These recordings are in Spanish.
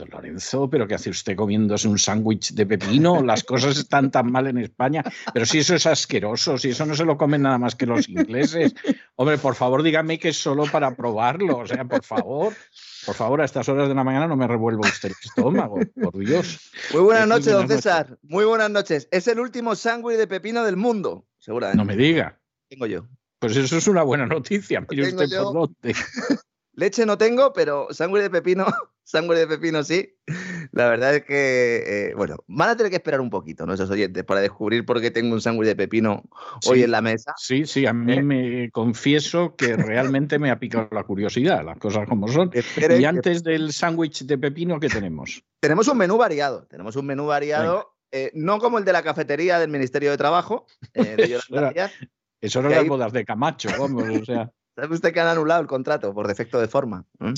Don Lorenzo, ¿pero qué hace usted comiéndose un sándwich de pepino? Las cosas están tan mal en España. Pero si eso es asqueroso, si eso no se lo comen nada más que los ingleses. Hombre, por favor, dígame que es solo para probarlo. O sea, por favor. Por favor, a estas horas de la mañana no me revuelva usted el estómago, por Dios. Muy buenas noches, don César. Muy buenas noches. Es el último sándwich de pepino del mundo, seguramente. No me diga. Tengo yo. Pues eso es una buena noticia. Mire usted por dónde. Leche no tengo, pero sangre de pepino, sangre de pepino sí. La verdad es que, eh, bueno, van a tener que esperar un poquito, nuestros oyentes, para descubrir por qué tengo un sándwich de pepino hoy Sí, en la mesa. Sí, sí, a mí ¿Eh? me confieso que realmente me ha picado la curiosidad, las cosas como son. Esperen Y que- antes del sándwich de pepino, ¿qué tenemos? Tenemos un menú variado, tenemos un menú variado, eh, no como el de la cafetería del Ministerio de Trabajo, eh, de Yolanda Eso era-. Eso eran Que las ahí- bodas de Camacho, vamos, o sea. ¿Sabe usted que han anulado el contrato por defecto de forma? ¿Mm?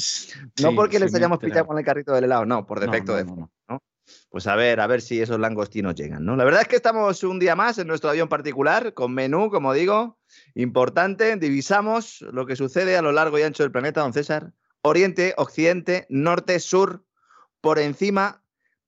No porque sí, les hayamos pillado con el carrito del helado, no, por defecto no, de forma. no. Pues a ver, a ver si esos langostinos llegan, ¿no? La verdad es que estamos un día más en nuestro avión particular, con menú, como digo, importante. Divisamos lo que sucede a lo largo y ancho del planeta, don César. Oriente, occidente, norte, sur, por encima,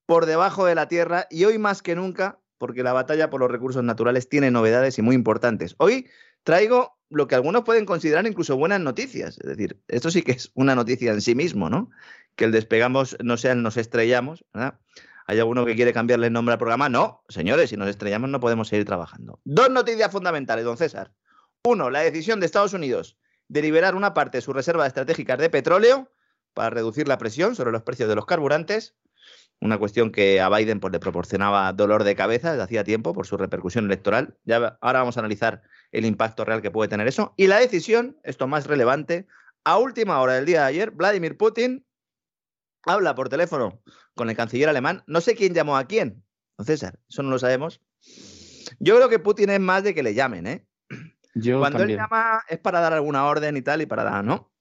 por debajo de la Tierra y hoy más que nunca, porque la batalla por los recursos naturales tiene novedades y muy importantes. Hoy traigo lo que algunos pueden considerar incluso buenas noticias. Es decir, esto sí que es una noticia en sí mismo, ¿no? Que el despegamos no sea el nos estrellamos, ¿verdad? ¿Hay alguno que quiere cambiarle el nombre al programa? No, señores, si nos estrellamos no podemos seguir trabajando. Dos noticias fundamentales, don César. Uno, la decisión de Estados Unidos de liberar una parte de sus reservas estratégicas de petróleo para reducir la presión sobre los precios de los carburantes. Una cuestión que a Biden pues, le proporcionaba dolor de cabeza desde hacía tiempo por su repercusión electoral. Ya, ahora vamos a analizar el impacto real que puede tener eso. Y la decisión, esto más relevante, a última hora del día de ayer, Vladimir Putin habla por teléfono con el canciller alemán. No sé quién llamó a quién, don César, eso no lo sabemos. Yo creo que Putin es más de que le llamen, ¿eh? Yo Cuando también. él llama es para dar alguna orden y tal, y para dar, ¿no?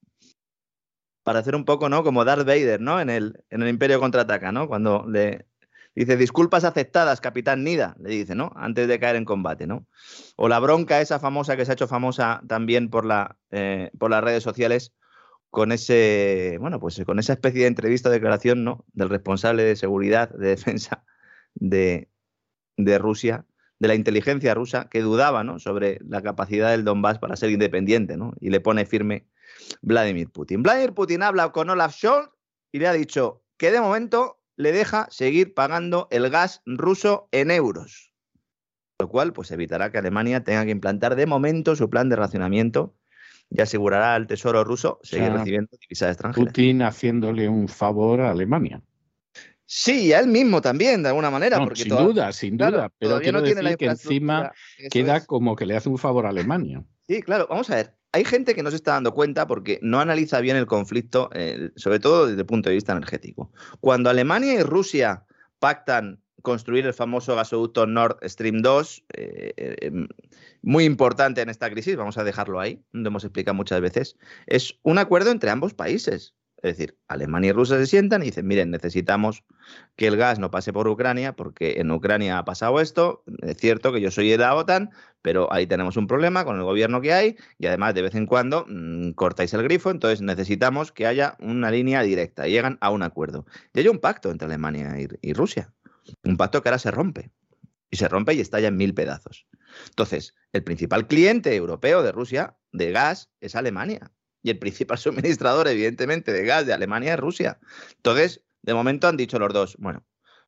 Para hacer un poco, ¿no? Como Darth Vader, ¿no? En el, en el Imperio contraataca, ¿no? Cuando le dice disculpas aceptadas, capitán Nida, le dice, ¿no? Antes de caer en combate, ¿no? O la bronca esa famosa que se ha hecho famosa también por, la, eh, por las redes sociales con ese, bueno, pues con esa especie de entrevista o declaración, ¿no? Del responsable de seguridad, de defensa de, de Rusia, de la inteligencia rusa, que dudaba, ¿no? Sobre la capacidad del Donbass para ser independiente, ¿no? Y le pone firme Vladimir Putin. Vladimir Putin habla con Olaf Scholz y le ha dicho que de momento le deja seguir pagando el gas ruso en euros. Lo cual, pues evitará que Alemania tenga que implantar de momento su plan de racionamiento y asegurará al Tesoro ruso seguir sea, recibiendo divisas extranjeras. Putin haciéndole un favor a Alemania. Sí, a él mismo también, de alguna manera. No, porque sin toda- duda, sin claro, duda. Pero quiero no tiene la que encima queda es. como que le hace un favor a Alemania. Sí, claro, vamos a ver. Hay gente que no se está dando cuenta porque no analiza bien el conflicto, eh, sobre todo desde el punto de vista energético. Cuando Alemania y Rusia pactan construir el famoso gasoducto Nord Stream 2, eh, eh, muy importante en esta crisis, vamos a dejarlo ahí, lo hemos explicado muchas veces, es un acuerdo entre ambos países. Es decir, Alemania y Rusia se sientan y dicen, miren, necesitamos que el gas no pase por Ucrania porque en Ucrania ha pasado esto, es cierto que yo soy de la OTAN, pero ahí tenemos un problema con el gobierno que hay y además de vez en cuando mmm, cortáis el grifo, entonces necesitamos que haya una línea directa, llegan a un acuerdo. Y hay un pacto entre Alemania y, y Rusia, un pacto que ahora se rompe. y se rompe y estalla en mil pedazos. Entonces, el principal cliente europeo de Rusia de gas es Alemania. Y el principal suministrador, evidentemente, de gas de Alemania es Rusia. Entonces, de momento han dicho los dos, bueno,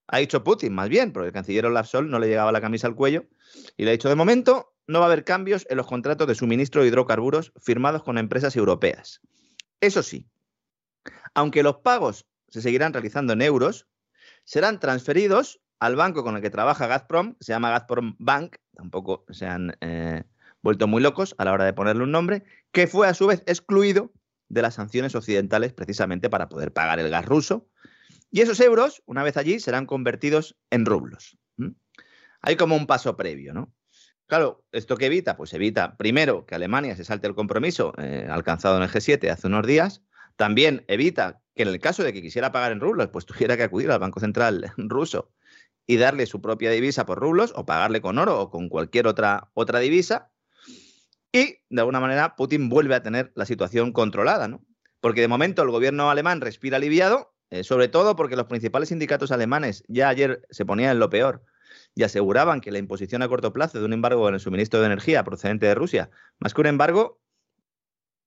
ha dicho Putin más bien, porque el canciller Olaf Sol no le llegaba la camisa al cuello, y le ha dicho, de momento no va a haber cambios en los contratos de suministro de hidrocarburos firmados con empresas europeas. Eso sí, aunque los pagos se seguirán realizando en euros, serán transferidos al banco con el que trabaja Gazprom, se llama Gazprom Bank, tampoco se han eh, vuelto muy locos a la hora de ponerle un nombre, que fue a su vez excluido de las sanciones occidentales precisamente para poder pagar el gas ruso. Y esos euros, una vez allí, serán convertidos en rublos. Hay como un paso previo, ¿no? Claro, ¿esto qué evita? Pues evita, primero, que Alemania se salte el compromiso eh, alcanzado en el G7 hace unos días. También evita que en el caso de que quisiera pagar en rublos, pues tuviera que acudir al Banco Central ruso y darle su propia divisa por rublos o pagarle con oro o con cualquier otra, otra divisa. Y de alguna manera Putin vuelve a tener la situación controlada, ¿no? Porque de momento el gobierno alemán respira aliviado, eh, sobre todo porque los principales sindicatos alemanes ya ayer se ponían en lo peor y aseguraban que la imposición a corto plazo de un embargo en el suministro de energía procedente de Rusia, más que un embargo,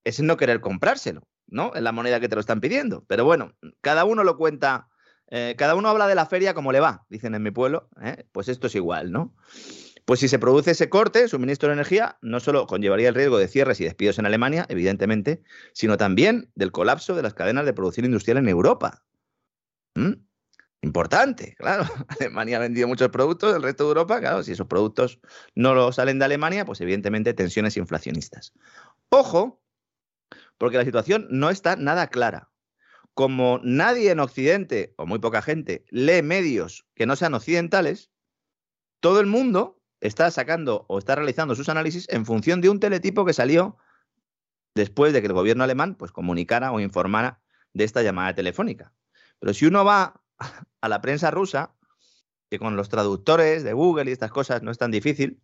es no querer comprárselo, ¿no? Es la moneda que te lo están pidiendo. Pero bueno, cada uno lo cuenta, eh, cada uno habla de la feria como le va, dicen en mi pueblo, ¿eh? pues esto es igual, ¿no? Pues si se produce ese corte, suministro de energía, no solo conllevaría el riesgo de cierres y despidos en Alemania, evidentemente, sino también del colapso de las cadenas de producción industrial en Europa. ¿Mm? Importante, claro. Alemania ha vendido muchos productos, el resto de Europa, claro, si esos productos no lo salen de Alemania, pues evidentemente tensiones inflacionistas. Ojo, porque la situación no está nada clara. Como nadie en Occidente, o muy poca gente, lee medios que no sean occidentales, todo el mundo está sacando o está realizando sus análisis en función de un teletipo que salió después de que el gobierno alemán pues, comunicara o informara de esta llamada telefónica. Pero si uno va a la prensa rusa, que con los traductores de Google y estas cosas no es tan difícil,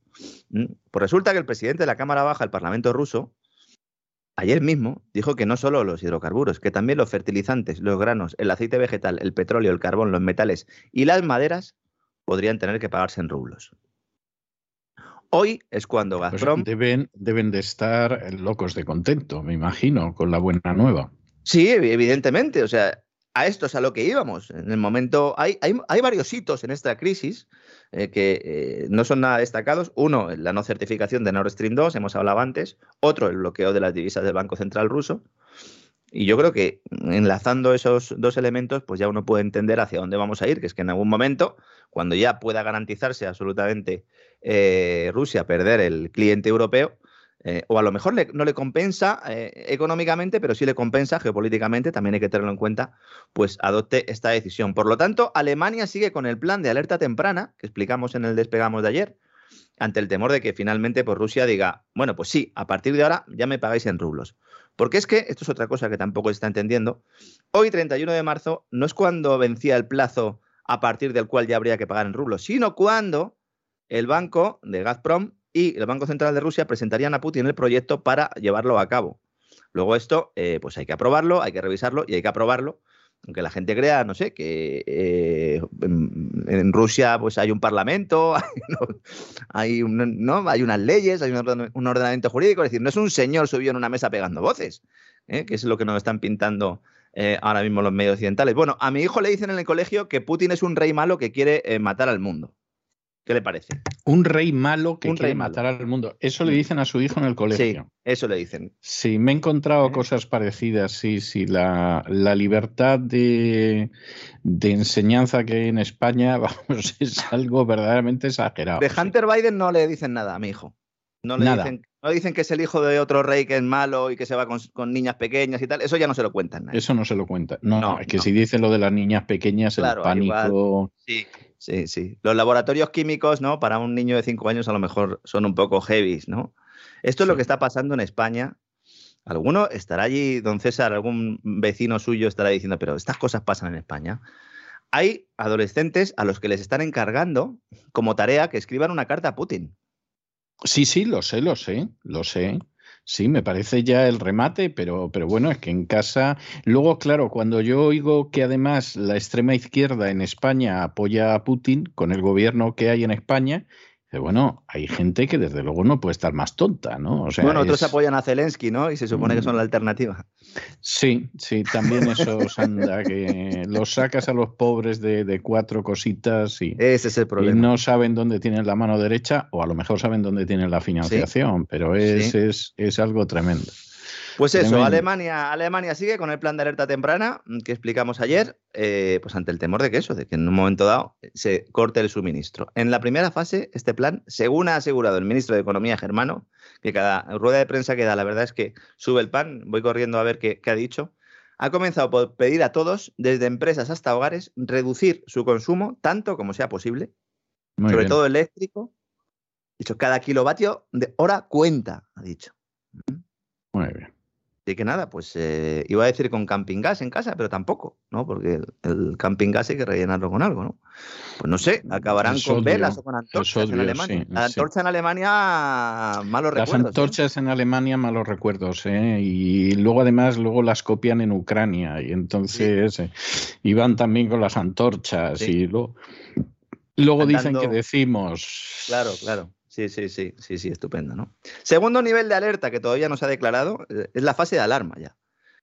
pues resulta que el presidente de la Cámara Baja del Parlamento ruso, ayer mismo, dijo que no solo los hidrocarburos, que también los fertilizantes, los granos, el aceite vegetal, el petróleo, el carbón, los metales y las maderas podrían tener que pagarse en rublos. Hoy es cuando pues Gazprom... deben, deben de estar locos de contento, me imagino, con la buena nueva. Sí, evidentemente. O sea, a esto es a lo que íbamos. En el momento, hay, hay, varios hitos en esta crisis eh, que eh, no son nada destacados. Uno, la no certificación de Nord Stream 2, hemos hablado antes. Otro, el bloqueo de las divisas del Banco Central ruso. Y yo creo que enlazando esos dos elementos, pues ya uno puede entender hacia dónde vamos a ir, que es que en algún momento, cuando ya pueda garantizarse absolutamente eh, Rusia perder el cliente europeo, eh, o a lo mejor no le compensa eh, económicamente, pero sí le compensa geopolíticamente, también hay que tenerlo en cuenta, pues adopte esta decisión. Por lo tanto, Alemania sigue con el plan de alerta temprana, que explicamos en el despegamos de ayer, ante el temor de que finalmente pues, Rusia diga, bueno, pues sí, a partir de ahora ya me pagáis en rublos. Porque es que, esto es otra cosa que tampoco se está entendiendo, hoy 31 de marzo no es cuando vencía el plazo a partir del cual ya habría que pagar en rublos, sino cuando el banco de Gazprom y el Banco Central de Rusia presentarían a Putin el proyecto para llevarlo a cabo. Luego esto, eh, pues hay que aprobarlo, hay que revisarlo y hay que aprobarlo. Aunque la gente crea, no sé, que eh, en, Rusia pues hay un parlamento, hay, ¿no? hay unas leyes, hay un ordenamiento jurídico. Es decir, no es un señor subido en una mesa pegando voces, ¿eh? que es lo que nos están pintando ahora mismo los medios occidentales. Bueno, a mi hijo le dicen en el colegio que Putin es un rey malo que quiere matar al mundo. ¿Qué le parece? Un rey malo que quiere matar al mundo. Eso le mm. dicen a su hijo en el colegio. Sí, eso le dicen. Sí, me he encontrado ¿Eh? cosas parecidas. Sí, sí. La, libertad de, enseñanza que hay en España, vamos, es algo verdaderamente exagerado. De Hunter Biden no le dicen nada a mi hijo. No le Dicen, no dicen que es el hijo de otro rey que es malo y que se va con, niñas pequeñas y tal. Eso ya no se lo cuentan. Eso no se lo cuentan. No, es que si dicen lo de las niñas pequeñas, el pánico. sí, Sí, sí. Los laboratorios químicos, ¿no? Para un niño de 5 años a lo mejor son un poco heavy, ¿no? Esto es lo que está pasando en España. Alguno estará allí, don César, algún vecino suyo estará diciendo, pero estas cosas pasan en España. Hay adolescentes a los que les están encargando como tarea que escriban una carta a Putin. Sí, sí, lo sé, lo sé, lo sé. Sí, me parece ya el remate, pero, pero bueno, es que en casa. Luego, claro, cuando yo oigo que además la extrema izquierda en España apoya a Putin con el gobierno que hay en España, bueno, hay gente que desde luego no puede estar más tonta, ¿no? O sea, bueno, otros apoyan a Zelensky, ¿no? Y se supone que son la mm. alternativa. Sí, sí, también eso anda, que los sacas a los pobres de, cuatro cositas y, Ese es el problema. y no saben dónde tienen la mano derecha o a lo mejor saben dónde tienen la financiación, pero es, es, es algo tremendo. Pues eso, Alemania, Alemania sigue con el plan de alerta temprana mm, que explicamos ayer, eh, pues ante el temor de que eso, de que en un momento dado se corte el suministro. En la primera fase, este plan, según ha asegurado el ministro de Economía germano, que cada rueda de prensa que da, la verdad es que sube el pan, voy corriendo a ver qué, ha dicho, ha comenzado por pedir a todos, desde empresas hasta hogares, reducir su consumo tanto como sea posible, sobre todo eléctrico. Dicho, cada kilovatio de hora cuenta, ha dicho. Muy bien. Así que nada, pues eh, iba a decir con camping gas en casa, pero tampoco, ¿no? Porque el, camping gas hay que rellenarlo con algo, ¿no? Pues no sé, acabarán con velas o con antorchas en Alemania. La antorcha en Alemania, malos recuerdos. Las antorchas en Alemania, malos recuerdos, ¿eh? Y luego además, luego las copian en Ucrania y entonces eh, iban también con las antorchas y luego, luego dicen que decimos... Claro, claro. Sí, sí, sí, sí, sí, estupendo, ¿no? Segundo nivel de alerta que todavía no se ha declarado eh, es la fase de alarma ya.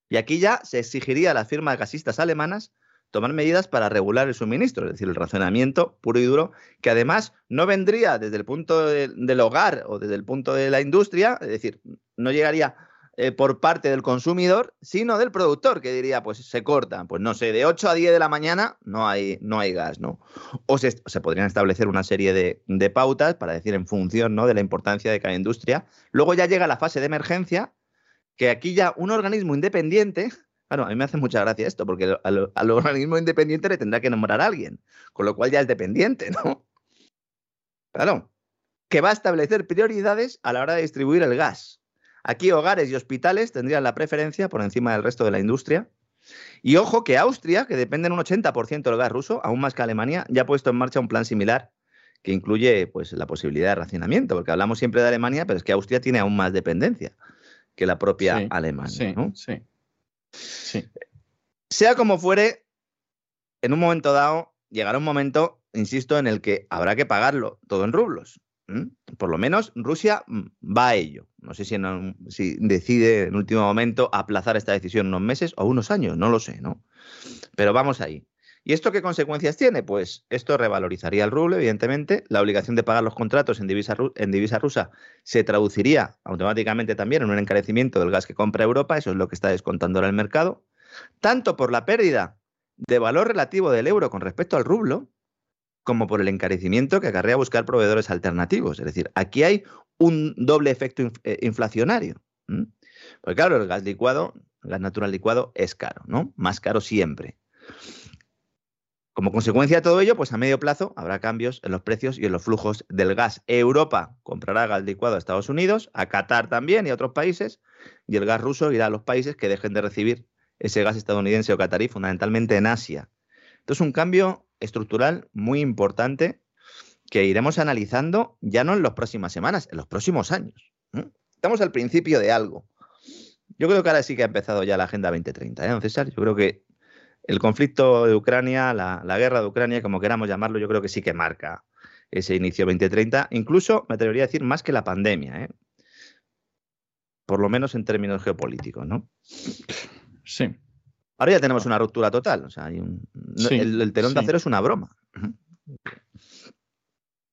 Y aquí ya se exigiría a las firmas gasistas alemanas tomar medidas para regular el suministro, es decir, el razonamiento puro y duro, que además no vendría desde el punto del hogar o desde el punto de la industria, es decir, no llegaría eh, por parte del consumidor, sino del productor, que diría, pues se corta, pues no sé, de 8 a 10 de la mañana no hay, no hay gas, ¿no? O se, podrían establecer una serie de, pautas para decir en función ¿no? de la importancia de cada industria. Luego ya llega la fase de emergencia, que aquí ya un organismo independiente, Claro, a mí me hace mucha gracia esto, porque al, al, organismo independiente le tendrá que nombrar a alguien, con lo cual ya es dependiente, ¿no? Claro, que va a establecer prioridades a la hora de distribuir el gas. Aquí hogares y hospitales tendrían la preferencia por encima del resto de la industria. Y ojo que Austria, que depende en un 80% del gas ruso, aún más que Alemania, ya ha puesto en marcha un plan similar que incluye pues, la posibilidad de racionamiento, porque hablamos siempre de Alemania, pero es que Austria tiene aún más dependencia que la propia Alemania. Sí, sí, Sea como fuere, en un momento dado llegará un momento, insisto, en el que habrá que pagarlo todo en rublos. Por lo menos Rusia mm, va a ello. No sé si, decide en último momento aplazar esta decisión unos meses o unos años, no lo sé, ¿no? Pero vamos ahí. ¿Y esto qué consecuencias tiene? Pues esto revalorizaría el ruble, evidentemente. La obligación de pagar los contratos en divisa, en divisa rusa se traduciría automáticamente también en un encarecimiento del gas que compra Europa. Eso es lo que está descontando ahora el mercado. Tanto por la pérdida de valor relativo del euro con respecto al rublo, como por el encarecimiento que acarrea buscar proveedores alternativos. Es decir, aquí hay un doble efecto eh, inflacionario. Porque claro, el gas licuado, el gas natural licuado es caro, ¿no? Más caro siempre. Como consecuencia de todo ello, pues a medio plazo habrá cambios en los precios y en los flujos del gas. Europa comprará gas licuado a Estados Unidos, a Qatar también y a otros países, y el gas ruso irá a los países que dejen de recibir ese gas estadounidense o catarí, fundamentalmente en Asia. Entonces, un cambio estructural muy importante que iremos analizando ya no en las próximas semanas, en los próximos años. Estamos al principio de algo. Yo creo que ahora sí que ha empezado ya la Agenda 2030, ¿eh, don César? Yo creo que el conflicto de Ucrania, la, guerra de Ucrania, como queramos llamarlo, yo creo que sí que marca ese inicio 2030, incluso me atrevería a decir más que la pandemia, ¿eh? por lo menos en términos geopolíticos, ¿no? Sí. Ahora ya tenemos una ruptura total. O sea, el, telón de acero es una broma.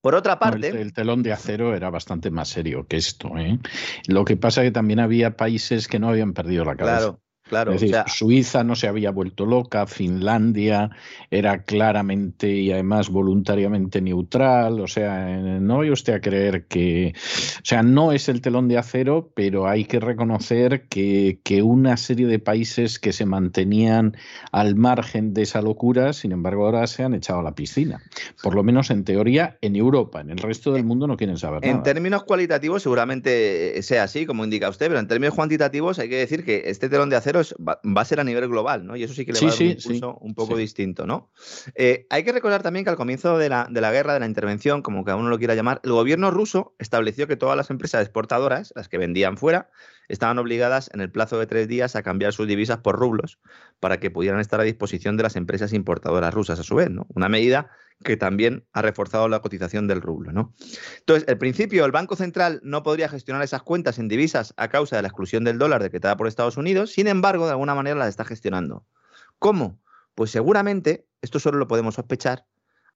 Por otra parte. el, telón de acero era bastante más serio que esto. ¿eh? Lo que pasa es que también había países que no habían perdido la cabeza. Claro. Claro, es decir, Suiza no se había vuelto loca, Finlandia era claramente y además voluntariamente neutral, o sea, no vaya usted a creer que, o sea, no es el telón de acero, pero hay que reconocer que, que una serie de países que se mantenían al margen de esa locura, sin embargo, ahora se han echado a la piscina, por lo menos en teoría en Europa, en el resto del mundo no quieren saber nada. En términos cualitativos seguramente sea así, como indica usted, pero en términos cuantitativos hay que decir que este telón de acero pero va, a ser a nivel global, ¿no? Y eso sí que le va a dar un impulso un poco distinto, ¿no? Eh, hay que recordar también que al comienzo de la, de la, guerra, de la intervención, como cada uno lo quiera llamar, el gobierno ruso estableció que todas las empresas exportadoras, las que vendían fuera, estaban obligadas en el plazo de tres días a cambiar sus divisas por rublos para que pudieran estar a disposición de las empresas importadoras rusas a su vez, ¿no? Una medida que también ha reforzado la cotización del rublo, ¿no? Entonces, el principio, el Banco Central no podría gestionar esas cuentas en divisas a causa de la exclusión del dólar decretada por Estados Unidos, sin embargo, de alguna manera las está gestionando. ¿Cómo? Pues seguramente, esto solo lo podemos sospechar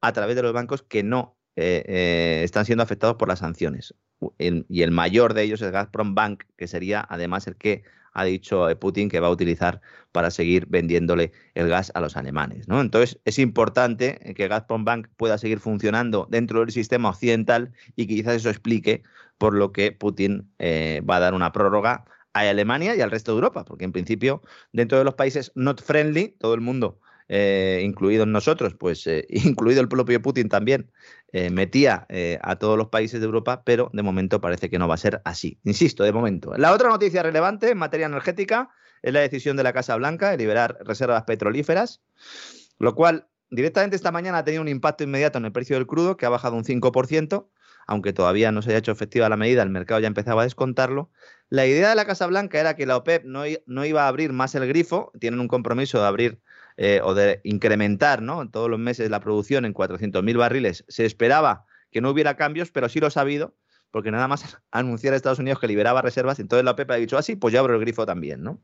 a través de los bancos que no eh, eh, están siendo afectados por las sanciones. Y el mayor de ellos es Gazprom Bank, que sería además el que ha dicho eh, Putin que va a utilizar para seguir vendiéndole el gas a los alemanes. ¿no? Entonces, es importante que Gazprom Bank pueda seguir funcionando dentro del sistema occidental y quizás eso explique por lo que Putin va a dar una prórroga a Alemania y al resto de Europa, porque en principio, dentro de los países not friendly, todo el mundo eh, incluidos nosotros, pues eh, incluido el propio Putin también, eh, metía a todos los países de Europa, pero de momento parece que no va a ser así. Insisto, de momento. La otra noticia relevante en materia energética es la decisión de la Casa Blanca de liberar reservas petrolíferas, lo cual directamente esta mañana ha tenido un impacto inmediato en el precio del crudo, que ha bajado un 5%, aunque todavía no se haya hecho efectiva la medida, el mercado ya empezaba a descontarlo. La idea de la Casa Blanca era que la OPEP no, no iba a abrir más el grifo, tienen un compromiso de abrir eh, o de incrementar ¿no? todos los meses la producción en 400.000 barriles, se esperaba que no hubiera cambios, pero sí lo ha habido, porque nada más anunciar a Estados Unidos que liberaba reservas, entonces la OPEP ha dicho así, ah, pues yo abro el grifo también, ¿no?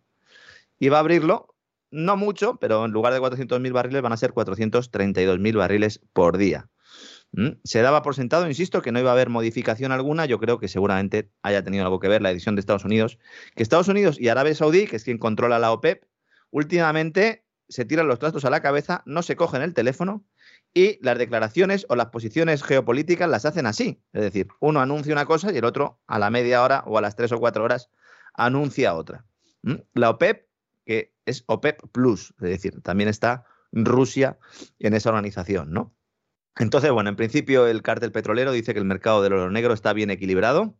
Y va a abrirlo, no mucho, pero en lugar de 400.000 barriles van a ser 432.000 barriles por día. Se daba por sentado, insisto, que no iba a haber modificación alguna. Yo creo que seguramente haya tenido algo que ver la decisión de Estados Unidos. Que Estados Unidos y Arabia Saudí, que es quien controla la OPEP, últimamente se tiran los trastos a la cabeza, no se cogen el teléfono y las declaraciones o las posiciones geopolíticas las hacen así. Es decir, uno anuncia una cosa y el otro a la media hora o a las tres o cuatro horas anuncia otra. ¿Mm? La OPEP, que es OPEP Plus, es decir, también está Rusia en esa organización, ¿no? Entonces, bueno, en principio el cártel petrolero dice que el mercado del oro negro está bien equilibrado,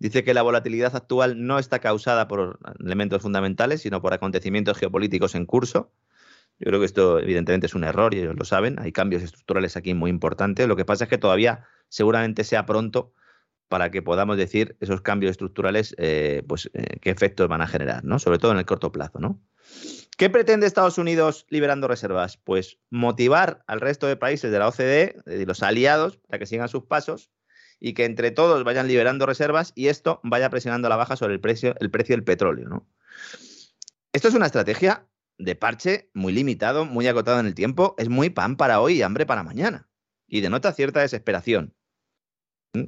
Dice que la volatilidad actual no está causada por elementos fundamentales, sino por acontecimientos geopolíticos en curso. Yo creo que esto evidentemente es un error y ellos lo saben. Hay cambios estructurales aquí muy importantes. Lo que pasa es que todavía seguramente sea pronto para que podamos decir esos cambios estructurales, eh, pues eh, qué efectos van a generar, ¿no? Sobre todo en el corto plazo, ¿no? ¿Qué pretende Estados Unidos liberando reservas? Pues motivar al resto de países de la OCDE, de los aliados, para que sigan sus pasos y que entre todos vayan liberando reservas y esto vaya presionando a la baja sobre el precio, el precio del petróleo, ¿no? Esto es una estrategia de parche muy limitado, muy acotado en el tiempo, es muy pan para hoy y hambre para mañana. Y denota cierta desesperación. ¿Mm?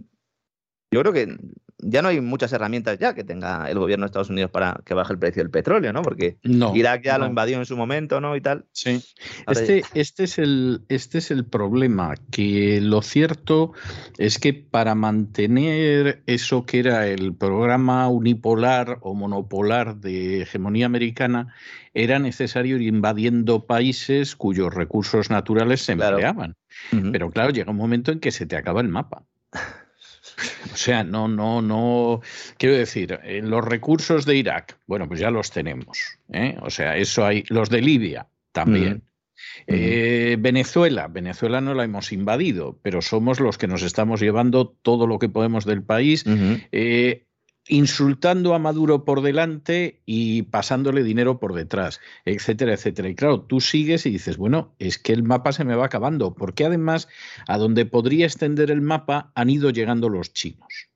Yo creo que ya no hay muchas herramientas ya que tenga el gobierno de Estados Unidos para que baje el precio del petróleo, ¿no? Porque Irak ya lo invadió en su momento, ¿no? Y tal. Sí. Este, este, es el, este es el problema, que lo cierto es que para mantener eso que era el programa unipolar o monopolar de hegemonía americana, era necesario ir invadiendo países cuyos recursos naturales se empleaban. Pero claro, llega un momento en que se te acaba el mapa. O sea, no, no, no. Quiero decir, en los recursos de Irak, bueno, pues ya los tenemos. ¿eh? O sea, eso hay. Los de Libia también. Eh, Venezuela, Venezuela no la hemos invadido, pero somos los que nos estamos llevando todo lo que podemos del país insultando a Maduro por delante y pasándole dinero por detrás, etcétera, etcétera. Y claro, tú sigues y dices, bueno, es que el mapa se me va acabando, porque además a donde podría extender el mapa han ido llegando los chinos.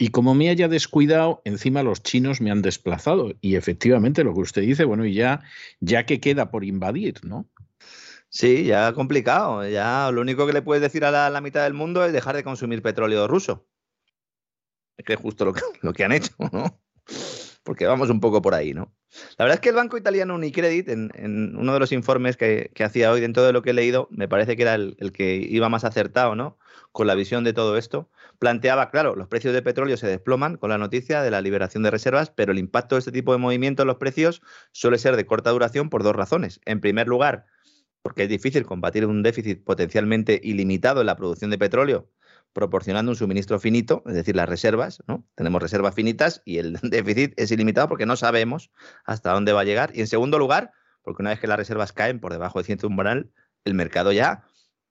Y como me haya descuidado, encima los chinos me han desplazado. Y efectivamente lo que usted dice, bueno, y ya, ya que queda por invadir, ¿no? Sí, ya complicado. Ya lo único que le puedes decir a la, la mitad del mundo es dejar de consumir petróleo ruso. Es que es justo lo que, lo que han hecho, ¿no? Porque vamos un poco por ahí, ¿no? La verdad es que el banco italiano Unicredit, en, uno de los informes que, hacía hoy, dentro de lo que he leído, me parece que era el, que iba más acertado, ¿no? Con la visión de todo esto. Planteaba, claro, los precios de petróleo se desploman con la noticia de la liberación de reservas, pero el impacto de este tipo de movimiento en los precios suele ser de corta duración por dos razones. En primer lugar, porque es difícil combatir un déficit potencialmente ilimitado en la producción de petróleo proporcionando un suministro finito, es decir, las reservas, ¿no? Tenemos reservas finitas y el déficit es ilimitado porque no sabemos hasta dónde va a llegar. Y en segundo lugar, porque una vez que las reservas caen por debajo de cierto umbral, el mercado ya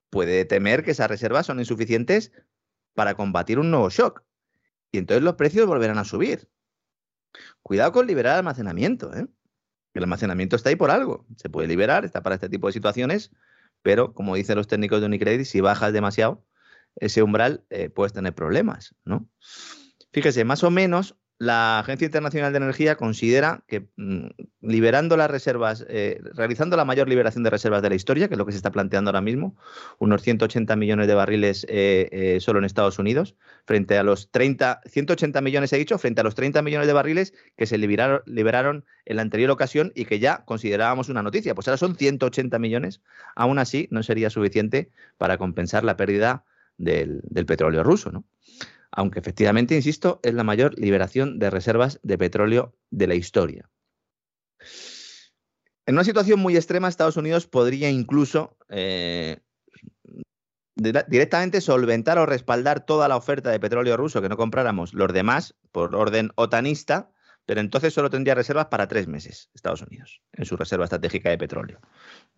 puede temer que esas reservas son insuficientes para combatir un nuevo shock. Y entonces los precios volverán a subir. Cuidado con liberar almacenamiento. ¿eh? El almacenamiento está ahí por algo. Se puede liberar, está para este tipo de situaciones, pero como dicen los técnicos de Unicredit, si bajas demasiado ese umbral, eh, puedes tener problemas. ¿no? Fíjese, más o menos la Agencia Internacional de Energía considera que mm, liberando las reservas, eh, realizando la mayor liberación de reservas de la historia, que es lo que se está planteando ahora mismo, unos 180 millones de barriles eh, eh, solo en Estados Unidos, frente a los 30, 180 millones he dicho, frente a los 30 millones de barriles que se liberaron, liberaron en la anterior ocasión y que ya considerábamos una noticia. Pues ahora son 180 millones. Aún así, no sería suficiente para compensar la pérdida del, del petróleo ruso, ¿no? aunque efectivamente, insisto, es la mayor liberación de reservas de petróleo de la historia. En una situación muy extrema, Estados Unidos podría incluso eh, directamente solventar o respaldar toda la oferta de petróleo ruso que no compráramos los demás por orden otanista, pero entonces solo tendría reservas para tres meses Estados Unidos en su reserva estratégica de petróleo.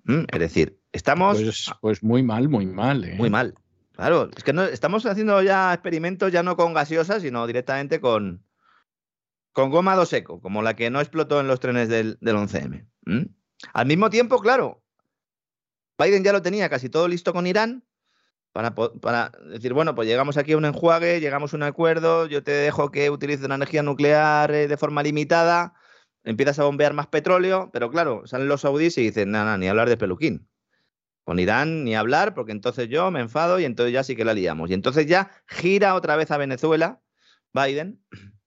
¿Mm? Es decir, estamos... Pues, pues muy mal, muy mal. ¿eh? Muy mal. Claro, es que no, estamos haciendo ya experimentos ya no con gaseosa, sino directamente con, con goma do seco, como la que no explotó en los trenes del, 11M. Al mismo tiempo, claro, Biden ya lo tenía casi todo listo con Irán para, para, decir, bueno, pues llegamos aquí a un enjuague, llegamos a un acuerdo, yo te dejo que utilices una energía nuclear eh, de forma limitada, empiezas a bombear más petróleo, pero claro, salen los saudíes y dicen, nada, ni hablar de peluquín. Con Irán ni hablar, porque entonces yo me enfado y entonces ya sí que la liamos. Y entonces ya gira otra vez a Venezuela, Biden,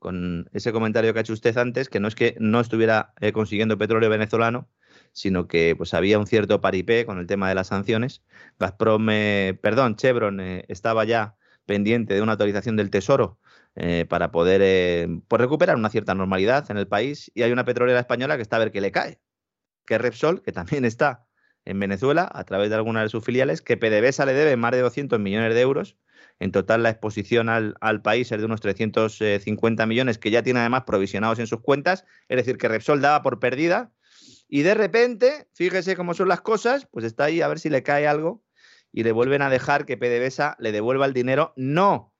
con ese comentario que ha hecho usted antes, que no es que no estuviera eh, consiguiendo petróleo venezolano, sino que pues había un cierto paripé con el tema de las sanciones. Gazprom, eh, perdón, Chevron eh, estaba ya pendiente de una autorización del Tesoro para poder pues recuperar una cierta normalidad en el país y hay una petrolera española que está a ver qué le cae, que Repsol, que también está en Venezuela a través de alguna de sus filiales, que PDVSA le debe más de 200 millones de euros. En total, la exposición al, país es de unos 350 millones que ya tiene además provisionados en sus cuentas. Es decir, que Repsol daba por perdida. Y de repente, fíjese cómo son las cosas, pues está ahí a ver si le cae algo y le vuelven a dejar que PDVSA le devuelva el dinero no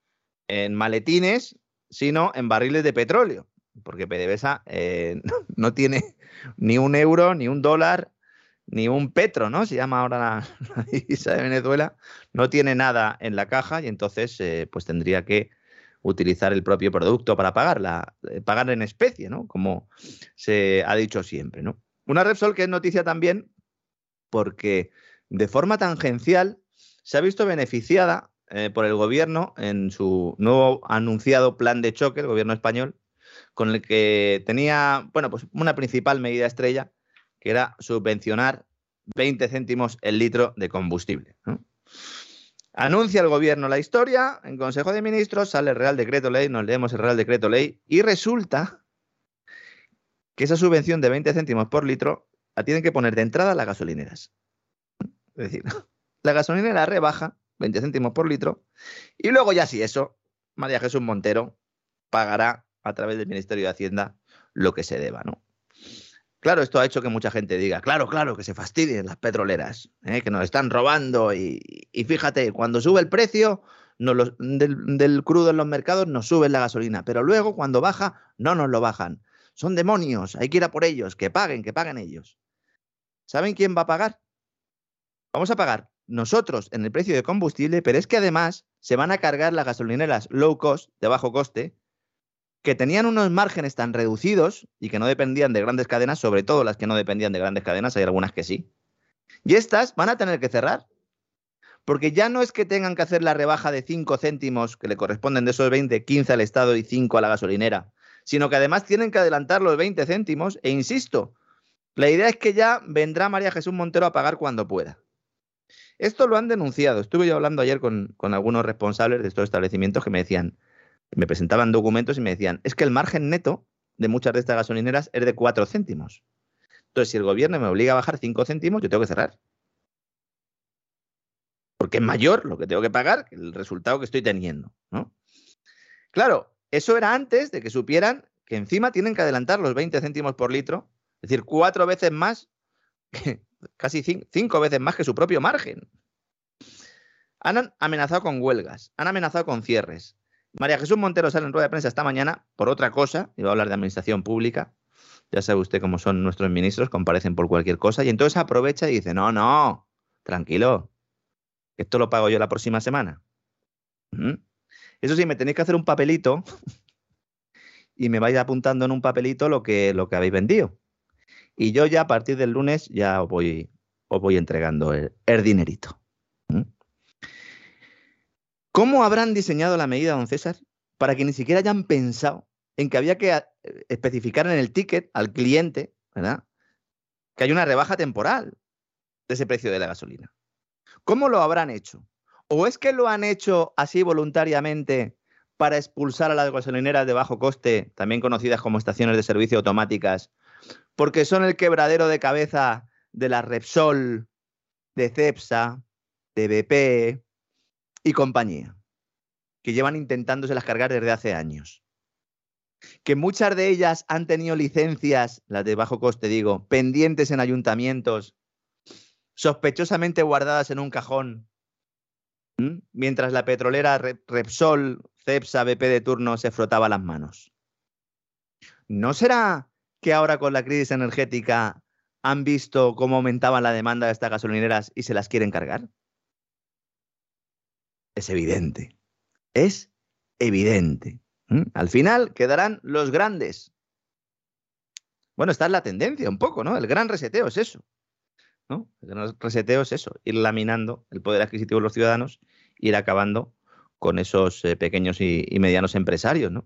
en maletines, sino en barriles de petróleo. Porque PDVSA eh, no tiene ni un euro, ni un dólar ni un petro, ¿no? Se llama ahora la, divisa de Venezuela, no tiene nada en la caja y entonces eh, pues tendría que utilizar el propio producto para pagarla, eh, pagar en especie, ¿no? Como se ha dicho siempre, ¿no? Una Repsol que es noticia también porque de forma tangencial se ha visto beneficiada eh, por el gobierno en su nuevo anunciado plan de choque, el gobierno español, con el que tenía, bueno, pues una principal medida estrella, que era subvencionar 20 céntimos el litro de combustible. Anuncia el gobierno la historia, en Consejo de Ministros sale el Real Decreto Ley, nos leemos el Real Decreto Ley y resulta que esa subvención de 20 céntimos por litro la tienen que poner de entrada las gasolineras. Es decir, la gasolinera rebaja 20 céntimos por litro y luego ya si eso, María Jesús Montero pagará a través del Ministerio de Hacienda lo que se deba, ¿no? Claro, esto ha hecho que mucha gente diga, claro, claro, que se fastidien las petroleras, ¿eh? que nos están robando y, fíjate, cuando sube el precio del, crudo en los mercados nos suben la gasolina, pero luego cuando baja no nos lo bajan. Son demonios, hay que ir a por ellos, que paguen, que paguen ellos. ¿Saben quién va a pagar? Vamos a pagar nosotros en el precio de combustible, pero es que además se van a cargar las gasolineras low cost, de bajo coste, que tenían unos márgenes tan reducidos y que no dependían de grandes cadenas, sobre todo las que no dependían de grandes cadenas, hay algunas que sí. Y estas van a tener que cerrar. Porque ya no es que tengan que hacer la rebaja de 5 céntimos que le corresponden de esos 20, 15 al Estado y 5 a la gasolinera, sino que además tienen que adelantar los 20 céntimos. E insisto, la idea es que ya vendrá María Jesús Montero a pagar cuando pueda. Esto lo han denunciado. Estuve yo hablando ayer con, con algunos responsables de estos establecimientos que me decían, me presentaban documentos y me decían, es que el margen neto de muchas de estas gasolineras es de 4 céntimos. Entonces, si el gobierno me obliga a bajar 5 céntimos, yo tengo que cerrar. porque es mayor lo que tengo que pagar que el resultado que estoy teniendo. Claro, eso era antes de que supieran que encima tienen que adelantar los 20 céntimos por litro, es decir, cuatro veces más, casi cinco veces más que su propio margen. Han amenazado con huelgas, han amenazado con cierres. María Jesús Montero sale en rueda de prensa esta mañana por otra cosa, iba a hablar de administración pública. Ya sabe usted cómo son nuestros ministros, comparecen por cualquier cosa, y entonces aprovecha y dice, no, no, tranquilo, esto lo pago yo la próxima semana. Eso sí, me tenéis que hacer un papelito y me vais apuntando en un papelito lo que, lo que habéis vendido. Y yo ya a partir del lunes ya os voy, os voy entregando el, dinerito. ¿Cómo habrán diseñado la medida, don César, para que ni siquiera hayan pensado en que había que eh, especificar en el ticket al cliente, ¿verdad? Que hay una rebaja temporal de ese precio de la gasolina. ¿Cómo lo habrán hecho? ¿O es que lo han hecho así voluntariamente para expulsar a las gasolineras de bajo coste, también conocidas como estaciones de servicio automáticas, porque son el quebradero de cabeza de la Repsol, de Cepsa, de BP y compañía, que llevan intentándoselas cargar desde hace años? Que muchas de ellas han tenido licencias, las de bajo coste digo, pendientes en ayuntamientos sospechosamente guardadas en un cajón, mientras la petrolera Repsol, Cepsa, BP de turno se frotaba las manos. ¿No será que ahora con la crisis energética han visto cómo aumentaba la demanda de estas gasolineras y se las quieren cargar? Es evidente. Es evidente. Al final quedarán los grandes. Bueno, esta es la tendencia un poco, ¿no? El gran reseteo es eso. ¿no? El reseteo es eso, ir laminando el poder adquisitivo de los ciudadanos, ir acabando con esos eh, pequeños y, medianos empresarios, ¿no?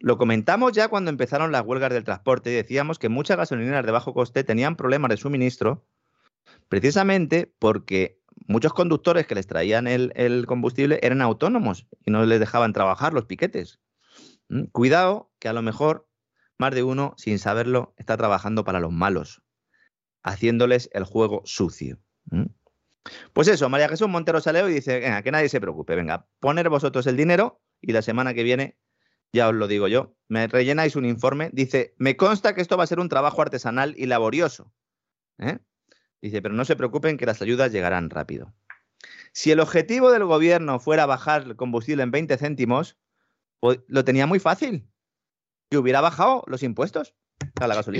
Lo comentamos ya cuando empezaron las huelgas del transporte y decíamos que muchas gasolineras de bajo coste tenían problemas de suministro precisamente porque muchos conductores que les traían el, combustible eran autónomos y no les dejaban trabajar los piquetes. ¿Mm? Cuidado que a lo mejor más de uno, sin saberlo, está trabajando para los malos, haciéndoles el juego sucio. Pues eso, María Jesús Montero Saleo y dice, venga, que nadie se preocupe, venga, poner vosotros el dinero y la semana que viene, ya os lo digo yo, me rellenáis un informe, dice, me consta que esto va a ser un trabajo artesanal y laborioso. ¿eh? Dice, pero no se preocupen que las ayudas llegarán rápido. Si el objetivo del gobierno fuera bajar el combustible en 20 céntimos, pues lo tenía muy fácil. Y hubiera bajado los impuestos.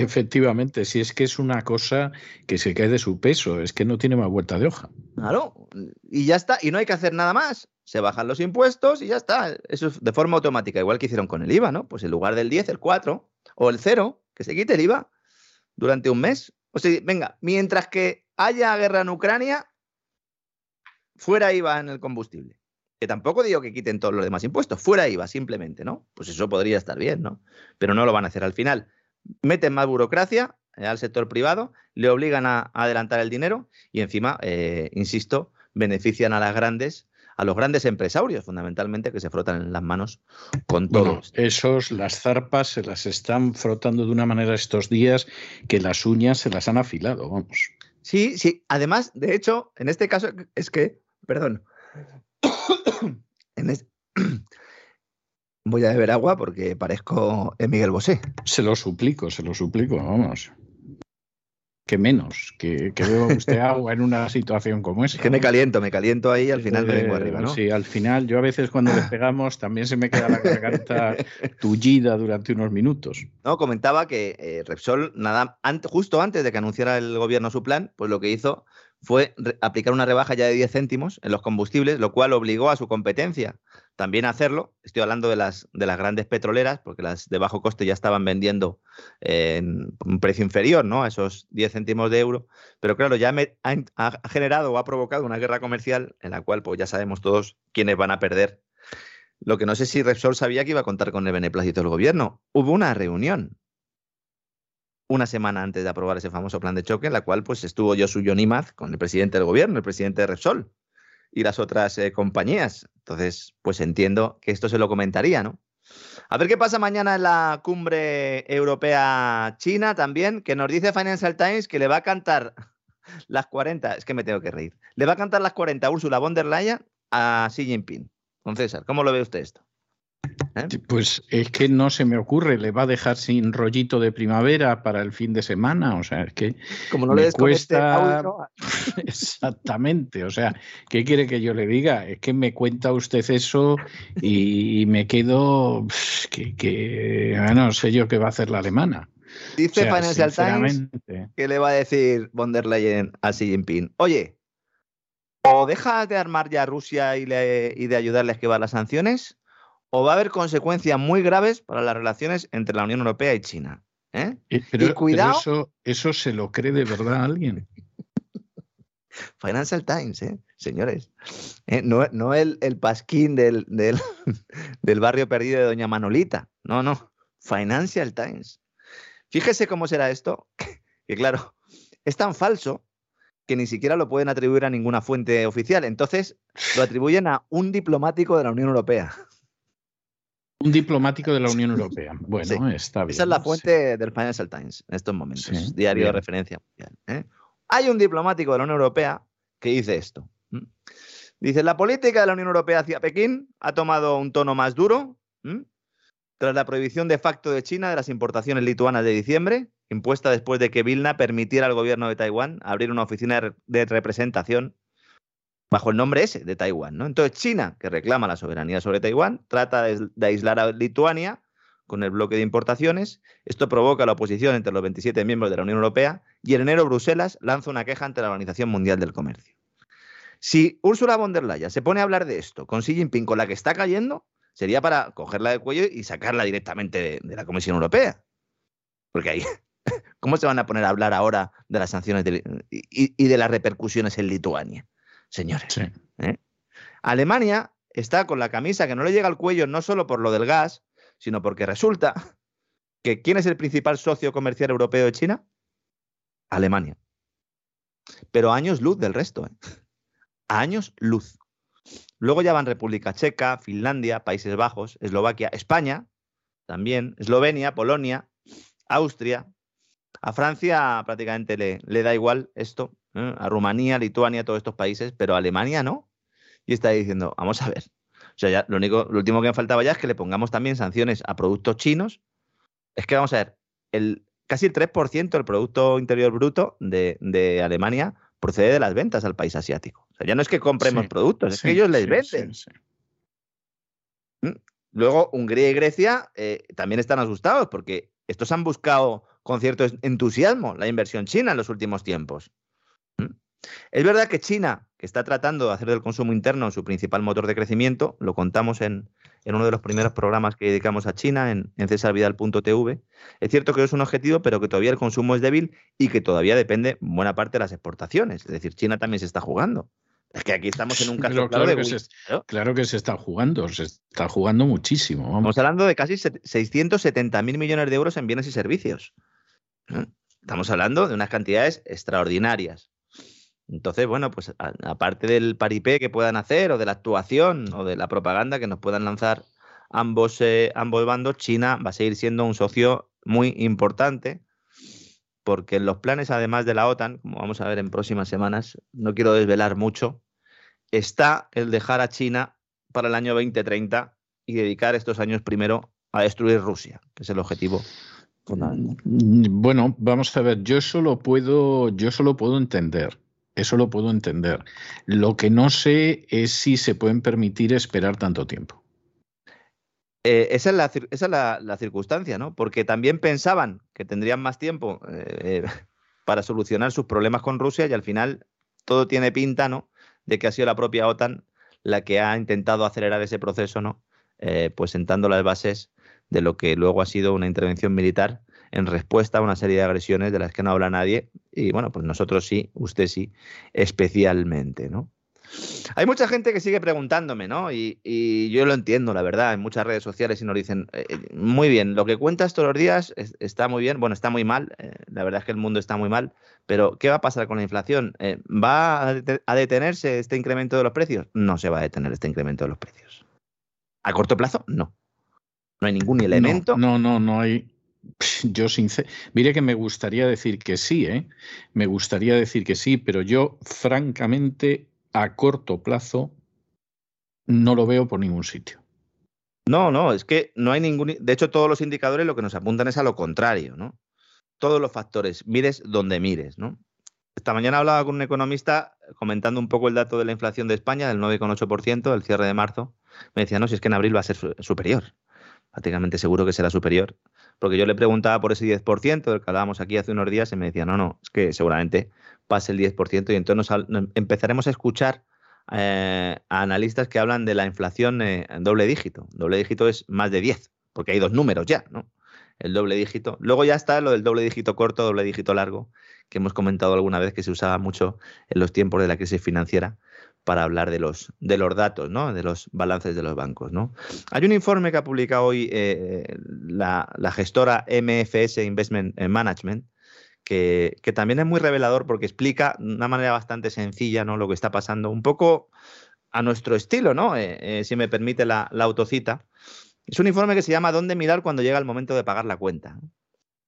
Efectivamente, si es que es una cosa que se cae de su peso, es que no tiene más vuelta de hoja. Claro, y ya está, y no hay que hacer nada más. Se bajan los impuestos y ya está. Eso es de forma automática, igual que hicieron con el IVA, ¿no? Pues en lugar del 10, el 4 o el 0, que se quite el IVA durante un mes. O sea, venga, mientras que haya guerra en Ucrania, fuera IVA en el combustible. Que tampoco digo que quiten todos los demás impuestos, fuera IVA simplemente, ¿no? Pues eso podría estar bien, ¿no? Pero no lo van a hacer al final meten más burocracia eh, al sector privado, le obligan a, adelantar el dinero y encima, eh, insisto, benefician a las grandes, a los grandes empresarios, fundamentalmente, que se frotan en las manos con todo. esos, las zarpas se las están frotando de una manera estos días que las uñas se las han afilado, vamos. Sí, sí. Además, de hecho, en este caso es que, perdón, en, Voy a beber agua porque parezco Miguel Bosé. Se lo suplico, se lo suplico, vamos. Que menos, que, que usted agua en una situación como esa. que me caliento, me caliento ahí y al final me vengo arriba, ¿no? Sí, al final yo a veces cuando despegamos también se me queda la garganta tullida durante unos minutos. No, comentaba que eh, Repsol, nada, justo antes de que anunciara el gobierno su plan, pues lo que hizo fue aplicar una rebaja ya de 10 céntimos en los combustibles, lo cual obligó a su competencia también a hacerlo. Estoy hablando de las, de las grandes petroleras, porque las de bajo coste ya estaban vendiendo en un precio inferior ¿no? a esos 10 céntimos de euro. Pero claro, ya ha, generado o ha provocado una guerra comercial en la cual pues, ya sabemos todos quiénes van a perder. Lo que no sé si Repsol sabía que iba a contar con el beneplácito del gobierno. Hubo una reunión una semana antes de aprobar ese famoso plan de choque, en la cual pues estuvo Josu Yonimaz con el presidente del gobierno, el presidente de Repsol y las otras eh, compañías. Entonces, pues entiendo que esto se lo comentaría, ¿no? A ver qué pasa mañana en la cumbre europea China también, que nos dice Financial Times que le va a cantar las 40, es que me tengo que reír. Le va a cantar las 40 a Úrsula von der Leyen a Xi Jinping. Don César, ¿cómo lo ve usted esto? ¿Eh? Pues es que no se me ocurre, le va a dejar sin rollito de primavera para el fin de semana, o sea, es que como no le cuesta exactamente, o sea, ¿qué quiere que yo le diga? Es que me cuenta usted eso y, me quedo que, que no sé yo qué va a hacer la alemana. Dice Financial Times que le va a decir von der Leyen a Xi Jinping, oye, o deja de armar ya a Rusia y, y de ayudarle a esquivar las sanciones, o va a haber consecuencias muy graves para las relaciones entre la Unión Europea y China. ¿eh? y cuidado. eso, eso se lo cree de verdad alguien. Financial Times, ¿eh? señores. ¿Eh? No, el, pasquín del, del, barrio perdido de Doña Manolita. No, no. Financial Times. Fíjese cómo será esto, que claro, es tan falso que ni siquiera lo pueden atribuir a ninguna fuente oficial. Entonces, lo atribuyen a un diplomático de la Unión Europea. Un diplomático de la Unión Europea. Bueno, está bien. Esa es la fuente del Financial Times en estos momentos, diario de referencia ¿eh? Hay un diplomático de la Unión Europea que dice esto. Dice, la política de la Unión Europea hacia Pekín ha tomado un tono más duro tras la prohibición de facto de China de las importaciones lituanas de diciembre, impuesta después de que Vilna permitiera al gobierno de Taiwán abrir una oficina de representación bajo el nombre ese de Taiwán. ¿no? Entonces China, que reclama la soberanía sobre Taiwán, trata de, aislar a Lituania con el bloque de importaciones. Esto provoca la oposición entre los 27 miembros de la Unión Europea y en enero Bruselas lanza una queja ante la Organización Mundial del Comercio. Si Ursula von der Leyen se pone a hablar de esto con Xi Jinping, con la que está cayendo, sería para cogerla del cuello y sacarla directamente de, la Comisión Europea. Porque ahí, ¿cómo se van a poner a hablar ahora de las sanciones y de las repercusiones en Lituania? Señores. ¿eh? Alemania está con la camisa que no le llega al cuello no solo por lo del gas, sino porque resulta que ¿quién es el principal socio comercial europeo de China? Alemania. Pero años luz del resto. ¿eh? Años luz. Luego ya van República Checa, Finlandia, Países Bajos, Eslovaquia, España, también, Eslovenia, Polonia, Austria. A Francia prácticamente le, le da igual esto. ¿Eh? a Rumanía, Lituania, todos estos países, pero Alemania no. Y está diciendo, vamos a ver. O sea, ya lo único, lo último que me faltaba ya es que le pongamos también sanciones a productos chinos. Es que vamos a ver, el, casi el 3% del Producto Interior Bruto de, Alemania procede de las ventas al país asiático. O sea, ya no es que compremos productos, es que ellos les venden. ¿Mm? Luego, Hungría y Grecia eh, también están asustados porque estos han buscado con cierto entusiasmo la inversión china en los últimos tiempos. Es verdad que China, que está tratando de hacer del consumo interno su principal motor de crecimiento, lo contamos en, uno de los primeros programas que dedicamos a China, en, en cesarvidal.tv, es cierto que es un objetivo, pero que todavía el consumo es débil y que todavía depende buena parte de las exportaciones. Es decir, China también se está jugando. Es que aquí estamos en un caso claro, que se, claro que se está jugando, se está jugando muchísimo. Estamos hablando de casi 670 mil millones de euros en bienes y servicios. Estamos hablando de unas cantidades extraordinarias. Entonces, bueno, pues aparte del paripé que puedan hacer o de la actuación o de la propaganda que nos puedan lanzar ambos, eh, bandos, China va a seguir siendo un socio muy importante porque en los planes, además de la OTAN, como vamos a ver en próximas semanas, no quiero desvelar mucho, está el dejar a China para el año 2030 y dedicar estos años primero a destruir Rusia, que es el objetivo fundamental. Bueno, vamos a ver, yo solo puedo, yo solo puedo entender eso lo puedo entender. Lo que no sé es si se pueden permitir esperar tanto tiempo. Eh, esa es, la, circunstancia, ¿no? Porque también pensaban que tendrían más tiempo eh, para solucionar sus problemas con Rusia y al final todo tiene pinta, ¿no? De que ha sido la propia OTAN la que ha intentado acelerar ese proceso, ¿no? Eh, pues sentando las bases de lo que luego ha sido una intervención militar en respuesta a una serie de agresiones de las que no habla nadie. Y bueno, pues nosotros sí, usted sí, especialmente, ¿no? Hay mucha gente que sigue preguntándome, ¿no? Y, yo lo entiendo, la verdad, en muchas redes sociales y nos dicen, eh, eh, muy bien, lo que cuentas todos los días está muy bien, bueno, está muy mal, eh, la verdad es que el mundo está muy mal, pero ¿qué va a pasar con la inflación? ¿Va a detenerse este incremento de los precios? No se va a detener este incremento de los precios. ¿A corto plazo? No. No hay ningún elemento. No, no, no hay, Yo sincer... Mire que me gustaría decir que sí, ¿eh? Me gustaría decir que sí, pero yo francamente a corto plazo no lo veo por ningún sitio. No, no, es que no hay ningún... De hecho, todos los indicadores lo que nos apuntan es a lo contrario, ¿no? Todos los factores, mires donde mires, ¿no? Esta mañana hablaba con un economista comentando un poco el dato de la inflación de España, del 9,8%, del cierre de marzo. Me decía, no, si es que en abril va a ser superior. Prácticamente seguro que será superior. Porque yo le preguntaba por ese 10% del que hablábamos aquí hace unos días y me decía, no, no, es que seguramente pase el 10% y entonces empezaremos a escuchar eh, a analistas que hablan de la inflación eh, en doble dígito. Doble dígito es más de 10, porque hay dos números ya, ¿no? El doble dígito. Luego ya está lo del doble dígito corto, doble dígito largo, que hemos comentado alguna vez que se usaba mucho en los tiempos de la crisis financiera para hablar de los, de los datos, ¿no? de los balances de los bancos. Hay un informe que ha publicado hoy eh, la, gestora MFS Investment Management, que, también es muy revelador porque explica de una manera bastante sencilla ¿no? lo que está pasando, un poco a nuestro estilo, ¿no? Eh, eh, si me permite la, autocita. Es un informe que se llama ¿Dónde mirar cuando llega el momento de pagar la cuenta?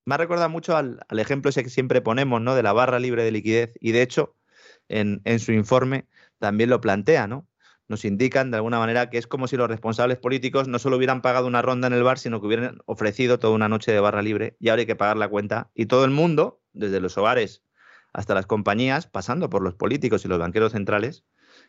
Me ha recordado mucho al, ejemplo ese que siempre ponemos, ¿no? De la barra libre de liquidez. Y de hecho, en, en su informe también lo plantea, ¿no? Nos indican de alguna manera que es como si los responsables políticos no solo hubieran pagado una ronda en el bar, sino que hubieran ofrecido toda una noche de barra libre y ahora hay que pagar la cuenta. Y todo el mundo, desde los hogares hasta las compañías, pasando por los políticos y los banqueros centrales,